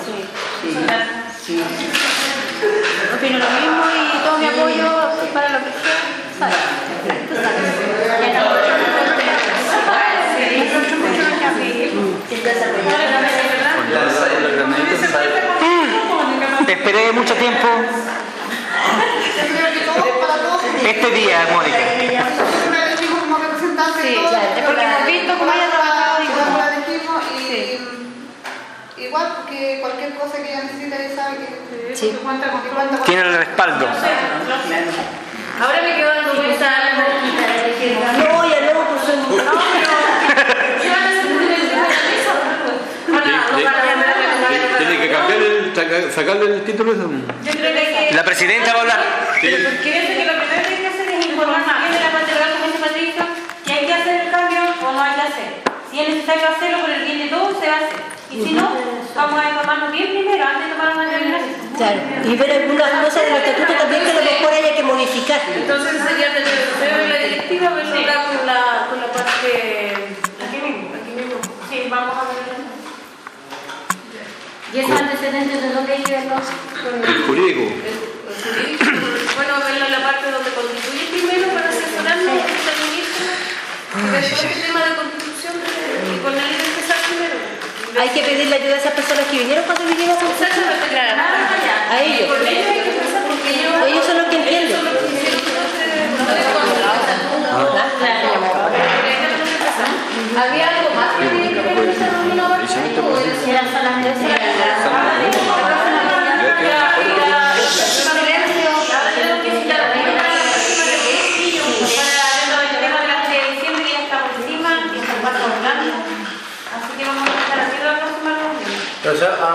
[SPEAKER 7] Opino lo mismo y todo mi apoyo para lo que sea. ¿sabes? Tú
[SPEAKER 6] Esperé mucho tiempo
[SPEAKER 10] que
[SPEAKER 6] este día, Mónica.
[SPEAKER 7] Sí, es porque hemos visto cómo ella ha trabajado y cómo-
[SPEAKER 10] igual porque cualquier cosa que ella necesite ella sabe que,
[SPEAKER 5] Sí.
[SPEAKER 10] que cuenta con que cuenta con
[SPEAKER 6] Tiene el respaldo.
[SPEAKER 4] Ahora me quedo dando vuelta.
[SPEAKER 5] No, ya no, por su...
[SPEAKER 4] ¿Qué van a hacer con el tema de la mesa? Para, no la
[SPEAKER 1] Tiene que cambiar el, sacarle el título ese.
[SPEAKER 4] Yo creo que que...
[SPEAKER 6] La presidenta va a hablar.
[SPEAKER 4] Pienso que lo primero que hay que hacer es informar más bien de la legal, como dice Patricio, si hay que hacer el cambio o no hay que hacer. Si es necesario hacerlo por el bien de todos, se hacer. Y si no, vamos a informarnos bien primero antes de tomar una determinación.
[SPEAKER 5] Claro, y ver algunas cosas del estatuto también que a lo mejor haya que modificar.
[SPEAKER 4] Entonces sería tener el la directiva, verlo acá con la, con la parte... Aquí mismo, aquí mismo. Sí, vamos a ver.
[SPEAKER 2] ¿Y esos antecedentes de dónde que verlos?
[SPEAKER 1] El jurídico.
[SPEAKER 4] Bueno, verlo en la parte donde constituye primero para asesorarnos con el ministro. Todo el tema de constitución con el empezar primero.
[SPEAKER 5] Hay que pedirle ayuda a esas personas que vinieron cuando vinieron a
[SPEAKER 4] Exactamente, claro.
[SPEAKER 5] A ellos...
[SPEAKER 4] Ellos
[SPEAKER 5] son los que entienden.
[SPEAKER 4] Ellos son los que hicieron todo este... ¿Había algo más que tenía que ver con esa reunión ahora? ¿O
[SPEAKER 2] Eran solamente
[SPEAKER 12] Pero ya, a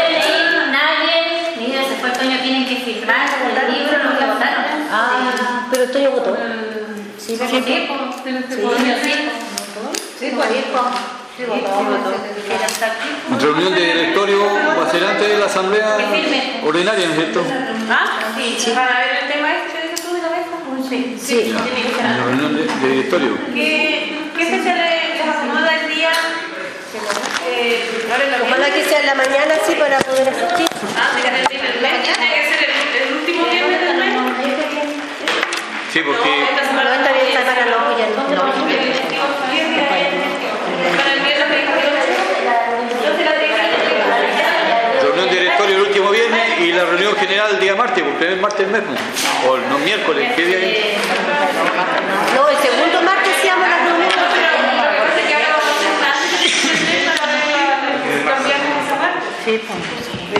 [SPEAKER 12] que
[SPEAKER 2] firmar el libro, que votaron.
[SPEAKER 5] Ah, pero estoy votó.
[SPEAKER 2] Sí, sí, sí, sí, sí. Sí, sí.
[SPEAKER 1] Reunión de directorio va a ser antes de la asamblea ordinaria, ¿no es cierto?
[SPEAKER 4] ¿Ah? Sí, para ver el tema este tú de la mesa. Sí, sí.
[SPEAKER 1] La reunión de, de directorio.
[SPEAKER 4] ¿Qué, qué fecha le- les acomoda el día? Eh, en la
[SPEAKER 5] Ojalá que sea en la mañana así para poder asistir.
[SPEAKER 4] Ah, mira, el primer mes,
[SPEAKER 1] Sí, porque
[SPEAKER 5] No, está bien, está para no, ya no. no.
[SPEAKER 4] Para el viernes 28. Entonces la directora
[SPEAKER 1] reunión de directorio el último viernes y la reunión general el día martes, porque el martes del mes, pues. o no miércoles, ¿qué día es?
[SPEAKER 5] No, el segundo martes se llama la reunión. Sí, pues.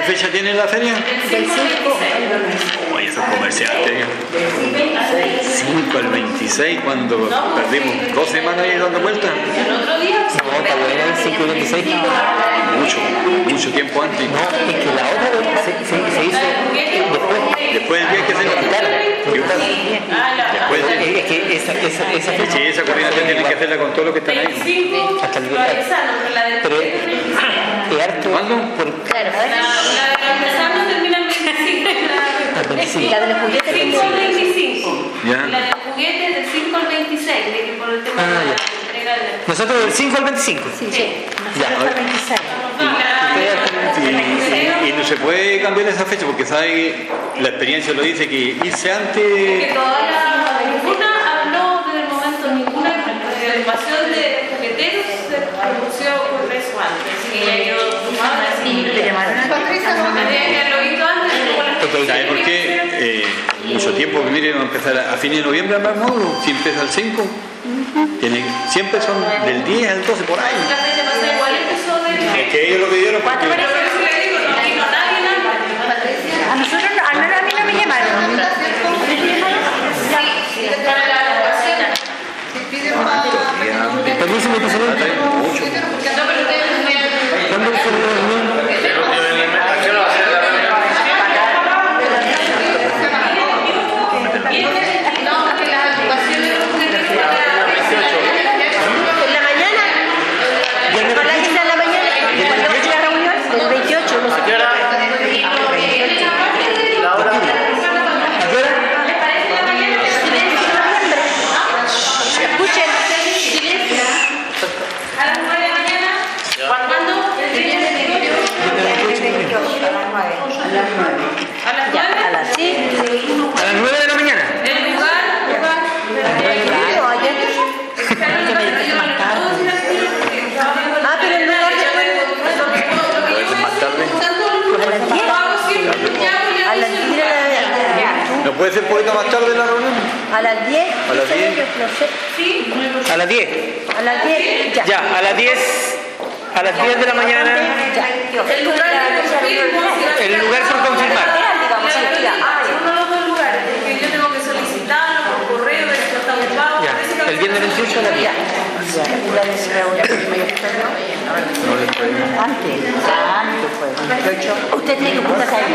[SPEAKER 1] ¿Qué fecha tiene la feria?
[SPEAKER 4] Del 5 al 26.
[SPEAKER 1] Oh, esos comerciantes. 5 al 26, cuando perdimos dos semanas ahí dando vueltas.
[SPEAKER 4] El otro día.
[SPEAKER 6] No, tal vez 5 al 26.
[SPEAKER 1] Mucho, mucho tiempo antes.
[SPEAKER 6] No, es que la otra se, se, se hizo después.
[SPEAKER 1] Después del día que se nos Después de...
[SPEAKER 6] Es que esa, esa, esa fecha.
[SPEAKER 1] Sí, esa coordinación tiene que hacerla con todo lo que están ahí.
[SPEAKER 6] Hasta el día.
[SPEAKER 4] Pero,
[SPEAKER 6] estudiar
[SPEAKER 2] tu.
[SPEAKER 4] La, de los termina en 25.
[SPEAKER 2] De
[SPEAKER 4] 5 al 25.
[SPEAKER 1] ¿Ya?
[SPEAKER 4] La de los juguetes del 5 al 26, por el tema de la entrega de la...
[SPEAKER 6] Nosotros del 5 al 25.
[SPEAKER 4] Sí,
[SPEAKER 6] sí.
[SPEAKER 1] Y, no se puede cambiar esa fecha porque sabe la experiencia lo dice que irse antes porque
[SPEAKER 4] todavía ninguna habló desde el momento ninguna de la de jugueteros se anunció por eso antes
[SPEAKER 1] ¿Sabes por qué? Eh, mucho tiempo, mire, va a empezar a, a fines de noviembre más módulo, si empieza el 5. Tienen, siempre son del 10 al 12 por ahí. Es que ellos lo
[SPEAKER 4] que dieron para
[SPEAKER 9] a nosotros, a mí no me llamaron.
[SPEAKER 6] También se me pasó
[SPEAKER 1] poquito más tarde la reunión?
[SPEAKER 9] A las 10.
[SPEAKER 1] A las 10.
[SPEAKER 9] Sí.
[SPEAKER 6] A las 10.
[SPEAKER 9] A las 10. Ya.
[SPEAKER 6] ya. a las 10. A las 10 de la mañana.
[SPEAKER 4] El lugar,
[SPEAKER 6] el lugar por confirmar. El viernes 28 a las 10.
[SPEAKER 9] Antes, antes fue. Usted tiene que
[SPEAKER 4] buscar ahí.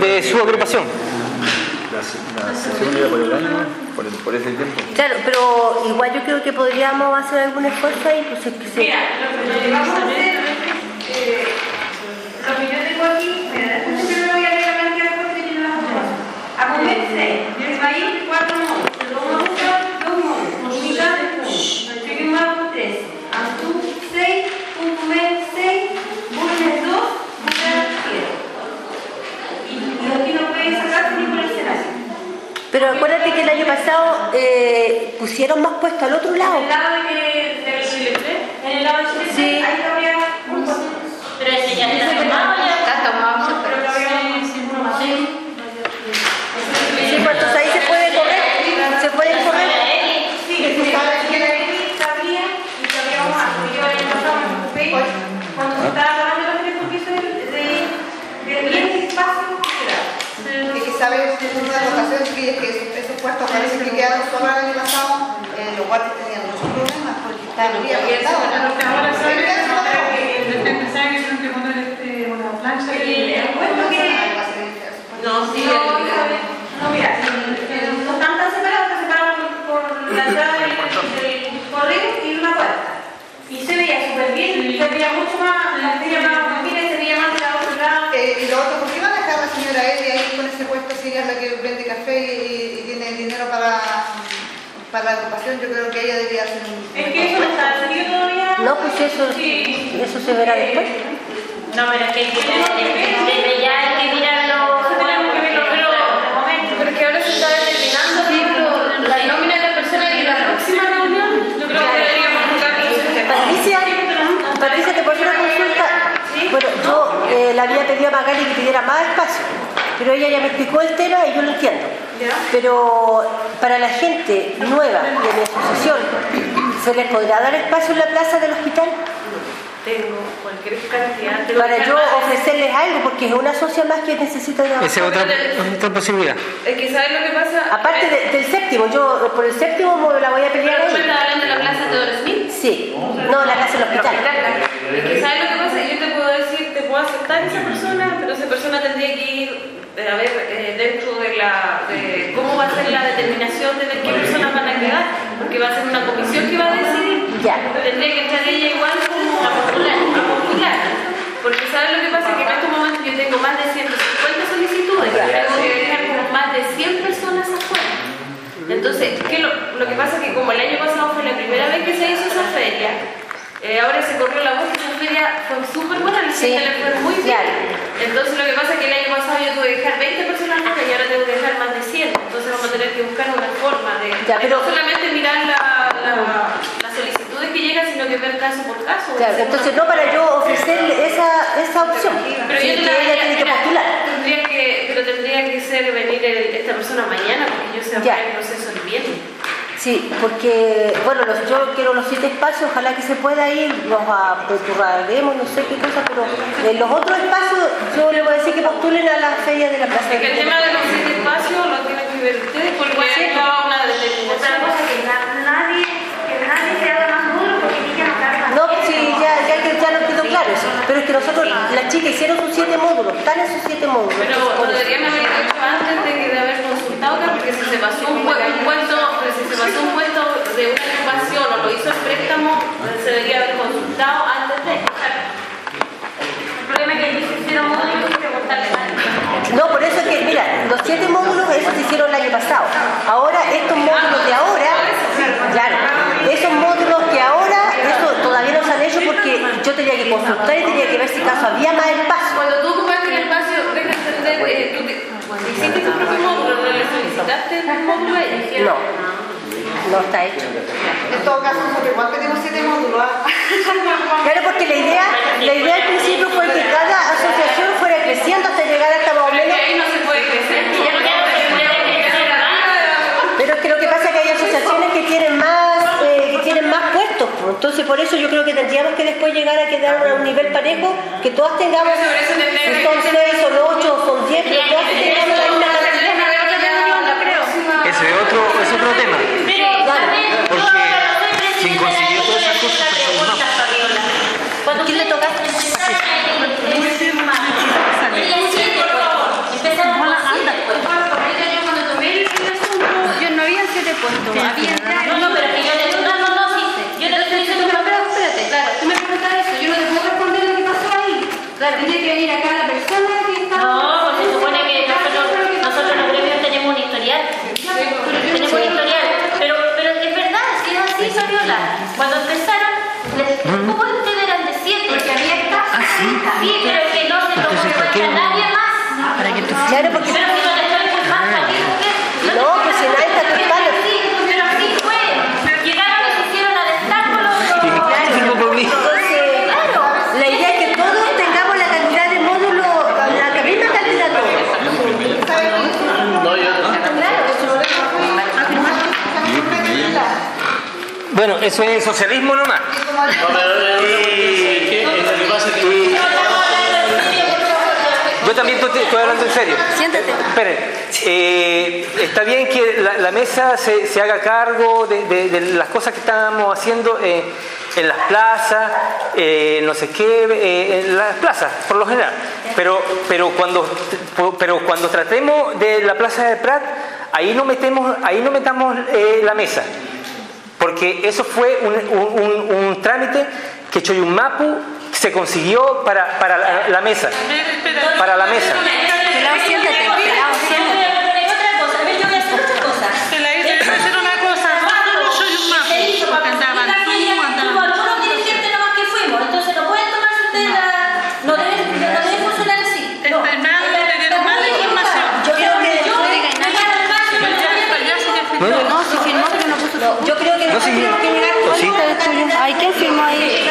[SPEAKER 6] de
[SPEAKER 5] su
[SPEAKER 6] agrupación.
[SPEAKER 1] Por el por, ese tiempo.
[SPEAKER 5] Claro, pero igual yo creo que podríamos hacer algún esfuerzo ahí, pues es que se...
[SPEAKER 9] Mira, lo que vamos a hacer, eh, lo que yo tengo aquí, mira, después primero voy a leer la cantidad de cosas que tiene la foto. A comer 6, se va a ir 4 módulos, vamos a buscar 2 módulos, unidad de punto, pequeño marco 3, Antú 6, Puncumet 6, Bulnes 2, Bulnes 7. Y, y aquí no pueden sacarse ni por el escenario.
[SPEAKER 5] Pero acuérdate que el año pasado eh, pusieron más puestos al otro lado.
[SPEAKER 9] En el lado de del Chile 3, en el lado del Chile 3,
[SPEAKER 5] Sí.
[SPEAKER 9] ahí habría un
[SPEAKER 2] Pero ese ya está tomado ya.
[SPEAKER 9] Está tomado, pero que habría uno más.
[SPEAKER 5] Sí, pues entonces ahí se puede correr, se puede correr.
[SPEAKER 9] Sí, que se sabe que la X sabría y sabría más. Porque yo el año pasado me preocupé cuando se estaba hablando de los tres pisos de, de, de bien espacio que era.
[SPEAKER 10] Y que una votación, que es que esos- puestos parece que quedaron solo el año pasado, eh, los guardias tenían muchos problemas porque estaban muy apretados.
[SPEAKER 3] Porque ahora saben que el saben que que poner este, una plancha
[SPEAKER 9] El
[SPEAKER 3] de
[SPEAKER 9] puesto que
[SPEAKER 3] No, sí,
[SPEAKER 9] no, no, mira, no están tan separados, están separados por, por la entrada del, correo y una puerta. Y se veía súper bien, se veía mucho más, la veía más mira, se veía más de la otro lado.
[SPEAKER 10] Eh, y lo otro, ¿por qué la señora Eli ahí con ese puesto si ella es la que vende café y, y tiene dinero para, para la agrupación? Yo creo que ella debería hacer un...
[SPEAKER 9] Es que eso no está definido todavía.
[SPEAKER 5] No, pues eso, eso se verá después.
[SPEAKER 2] No, pero es que hay que desde ya hay que mirarlo.
[SPEAKER 9] Tenemos que verlo, pero de momento.
[SPEAKER 4] Porque ahora se está determinando la nómina de la persona y la próxima reunión yo creo que deberíamos tema.
[SPEAKER 5] Patricia, Patricia, te puedo hacer una consulta. Bueno, yo eh, le había pedido a Magali que pidiera más espacio, pero ella ya me explicó el tema y yo lo entiendo. Pero para la gente nueva de mi asociación, ¿se les podrá dar espacio en la plaza del hospital?
[SPEAKER 9] Tengo cualquier cantidad de
[SPEAKER 5] Para yo ofrecerles algo, porque es una socia más que necesita de
[SPEAKER 6] Esa es otra, otra posibilidad.
[SPEAKER 4] Es que ¿sabes lo que pasa?
[SPEAKER 5] Aparte de- del séptimo, yo por el séptimo la voy a pelear
[SPEAKER 4] Pero
[SPEAKER 5] ahí.
[SPEAKER 4] estás hablando de la plaza Teodoro Smith.
[SPEAKER 5] Sí, no, la plaza del hospital.
[SPEAKER 4] Es que ¿sabes lo que pasa? Yo te puedo puedo aceptar esa persona, pero esa persona tendría que ir eh, a ver eh, dentro de la de cómo va a ser la determinación de ver qué personas van a quedar, porque va a ser una comisión que va a decidir. Tendría que estar ella igual como a postular, a postular. Porque ¿sabes lo que pasa? Que en estos momentos yo tengo más de 150 solicitudes, tengo que dejar como más de 100 personas afuera. Entonces, ¿qué lo, lo que pasa es que como el año pasado fue la primera vez que se hizo esa feria, eh, ahora se corrió la voz feria fue súper buena, la
[SPEAKER 5] Sí,
[SPEAKER 4] gente le fue muy bien.
[SPEAKER 5] claro.
[SPEAKER 4] Entonces lo que pasa es que el año pasado yo tuve que dejar 20 personas fuera y ahora tengo que dejar más de 100. Entonces vamos a tener que buscar una forma de,
[SPEAKER 5] Ya,
[SPEAKER 4] de
[SPEAKER 5] pero-
[SPEAKER 4] no solamente mirar la, la, las solicitudes que llegan, sino que ver caso por caso.
[SPEAKER 5] Claro, entonces no para yo ofrecerle esa, esa opción,
[SPEAKER 4] pero
[SPEAKER 5] sí,
[SPEAKER 4] yo te la
[SPEAKER 5] ella
[SPEAKER 4] daría-
[SPEAKER 5] tiene que postular.
[SPEAKER 4] Tendría que, pero tendría que ser venir el- esta persona mañana porque yo sé
[SPEAKER 5] Ya.
[SPEAKER 4] el proceso el viernes.
[SPEAKER 5] Sí, porque, bueno, los- yo quiero los siete espacios, ojalá que se pueda ir, los apurraremos, no sé qué cosa, pero en los otros espacios yo le voy a decir que postulen a la feria de la Plaza
[SPEAKER 4] Es que el tema de los siete espacios lo tienen que ver ustedes porque hay toda una
[SPEAKER 9] Otra
[SPEAKER 4] determinación.
[SPEAKER 9] cosa que na- nadie, que nadie se haga más duro porque ella no carga.
[SPEAKER 5] No, sí, ya, ya, ya nos quedó claro eso, pero es que nosotros, las chicas hicieron sus siete módulos, están en sus siete módulos.
[SPEAKER 4] Pero antes de, de haber consultado acá, porque si se pasó un, un puesto, si se pasó un puesto de una ocupación o lo hizo el préstamo, se debería haber consultado antes de.
[SPEAKER 9] El problema es que aquí se hicieron módulos y preguntarle.
[SPEAKER 5] No, por eso es que, mira, los siete módulos, esos se hicieron el año pasado. Ahora, estos módulos de ahora, claro, esos módulos que ahora, eso todavía no se han hecho porque yo tenía que consultar y tenía que ver si acaso había más espacio.
[SPEAKER 4] Cuando tú ocupaste el espacio, deja entender, eh, tú te- hiciste tu propio módulo, ¿no le solicitaste el módulo a ella?
[SPEAKER 5] No, no está hecho.
[SPEAKER 10] En todo caso, nosotros igual tenemos siete módulos. ¿ah? [LAUGHS]
[SPEAKER 5] Claro, porque la idea, la idea al principio fue que cada asociación fuera creciendo hasta llegar hasta más o menos. Pero es que lo que pasa es que hay asociaciones que tienen más, eh, que tienen más puestos. pues. Entonces por eso yo creo que tendríamos que después llegar a quedar a un nivel parejo, que todas tengamos, si son seis, son ocho, son diez, pero todas tengamos la misma cantidad.
[SPEAKER 6] Ese es otro, tema. Porque quien consiguió todas esas cosas.
[SPEAKER 2] Cuando
[SPEAKER 5] ¿Quién le toca?
[SPEAKER 2] Empezaron con siete puestos.
[SPEAKER 4] Yo cuando tomé el asunto,
[SPEAKER 7] Yo no había siete puestos, había
[SPEAKER 2] No, no, pero es que yo te no, no, no, sí, yo te estoy diciendo
[SPEAKER 7] Pero, pero espérate,
[SPEAKER 4] claro, tú me preguntas eso, yo no te puedo responder lo que pasó ahí.
[SPEAKER 2] Claro.
[SPEAKER 4] Tiene que venir acá la persona que está.
[SPEAKER 2] No, pues se supone que nosotros, nosotros los gremios tenemos un historial. Tenemos un historial. Pero, pero es verdad, si es así, Fabiola. Cuando empezaron, les, ¿cómo ustedes eran de siete? Porque había estas.
[SPEAKER 5] Ah,
[SPEAKER 2] sí. Sí, pero es que no se lo
[SPEAKER 6] Entonces, ¿para qué?
[SPEAKER 2] a nadie más.
[SPEAKER 5] Para que tú... Claro, porque...
[SPEAKER 2] Pero si no te estoy culpando a ti, mujer.
[SPEAKER 5] No, que si nadie está culpando.
[SPEAKER 2] Sí, pero así fue. Llegaron y se hicieron al estáculo.
[SPEAKER 6] Firmo por mí.
[SPEAKER 5] Entonces, claro, la idea es que todos tengamos la cantidad de módulos, la misma cantidad todos.
[SPEAKER 11] No, yo,
[SPEAKER 6] Bueno, eso es socialismo nomás. Yo también estoy, hablando en serio.
[SPEAKER 7] Siéntate.
[SPEAKER 6] Esperen, eh, está bien que la, la mesa se, se haga cargo de, de- de las cosas que estamos haciendo eh, en las plazas, eh, no sé qué, en las plazas, por lo general. Pero, pero, cuando, pero cuando tratemos de la plaza de Prat, ahí no metemos, ahí no metamos la mesa. Porque eso fue un, un- un- un trámite que Choyumapu se consiguió para, para la, la mesa. Para la mesa.
[SPEAKER 7] Pelado, siéntate, pelado, siéntate.
[SPEAKER 2] Otra cosa, a ver, yo voy a hacer otra cosa.
[SPEAKER 3] Que la idea es hacer una cosa, no soy un mapo, porque andaban tú,
[SPEAKER 2] Hubo
[SPEAKER 3] andaban
[SPEAKER 2] algunos dirigentes nomás que fuimos, entonces no pueden tomarse ustedes la... No deben, no deben funcionar así. No.
[SPEAKER 3] Este mal, tener mala información.
[SPEAKER 5] Yo creo que
[SPEAKER 2] Yo
[SPEAKER 5] después-
[SPEAKER 2] me gano el máximo,
[SPEAKER 3] Ya,
[SPEAKER 2] yo voy a
[SPEAKER 3] ya se
[SPEAKER 6] No,
[SPEAKER 3] definió.
[SPEAKER 6] no,
[SPEAKER 7] No, si firmó, pero no puso su
[SPEAKER 5] Yo creo que
[SPEAKER 6] No,
[SPEAKER 5] después
[SPEAKER 6] sí.
[SPEAKER 5] tenemos que llegar
[SPEAKER 6] ¿O sí?
[SPEAKER 7] Ay, ¿quién firmó ahí?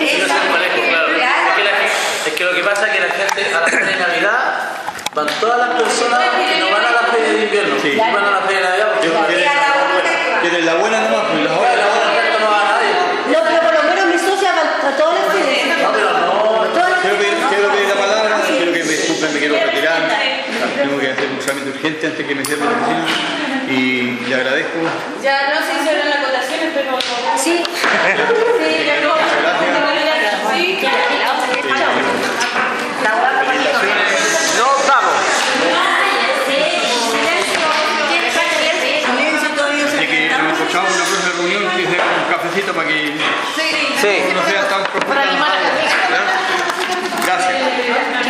[SPEAKER 11] Yo sé cuál es, claro. Es que, la gente- es que lo que pasa es que la gente a la feria de Navidad van todas las personas que no van a la feria de invierno,
[SPEAKER 1] Sí.
[SPEAKER 11] y van a la feria de Navidad porque
[SPEAKER 1] Yo
[SPEAKER 11] la
[SPEAKER 1] que de la buena nomás, pues la hora, la hora.
[SPEAKER 11] no va a nadie.
[SPEAKER 5] No, pero por lo menos mis socias van a todas las ferias.
[SPEAKER 11] No, pero no.
[SPEAKER 5] Todas las
[SPEAKER 1] Quiero pedir, quiero pedir la palabra, quiero que me disculpen, me quiero retirar. Tengo que hacer un trámite urgente antes que me cierre la oficina. Y le agradezco.
[SPEAKER 4] Ya no se hicieron las votaciones, pero.
[SPEAKER 5] Sí. [LAUGHS]
[SPEAKER 4] Sí, ya no. Sí,
[SPEAKER 6] No,
[SPEAKER 1] cafecito para que
[SPEAKER 6] sí.
[SPEAKER 1] no sea tan profundo. Gracias.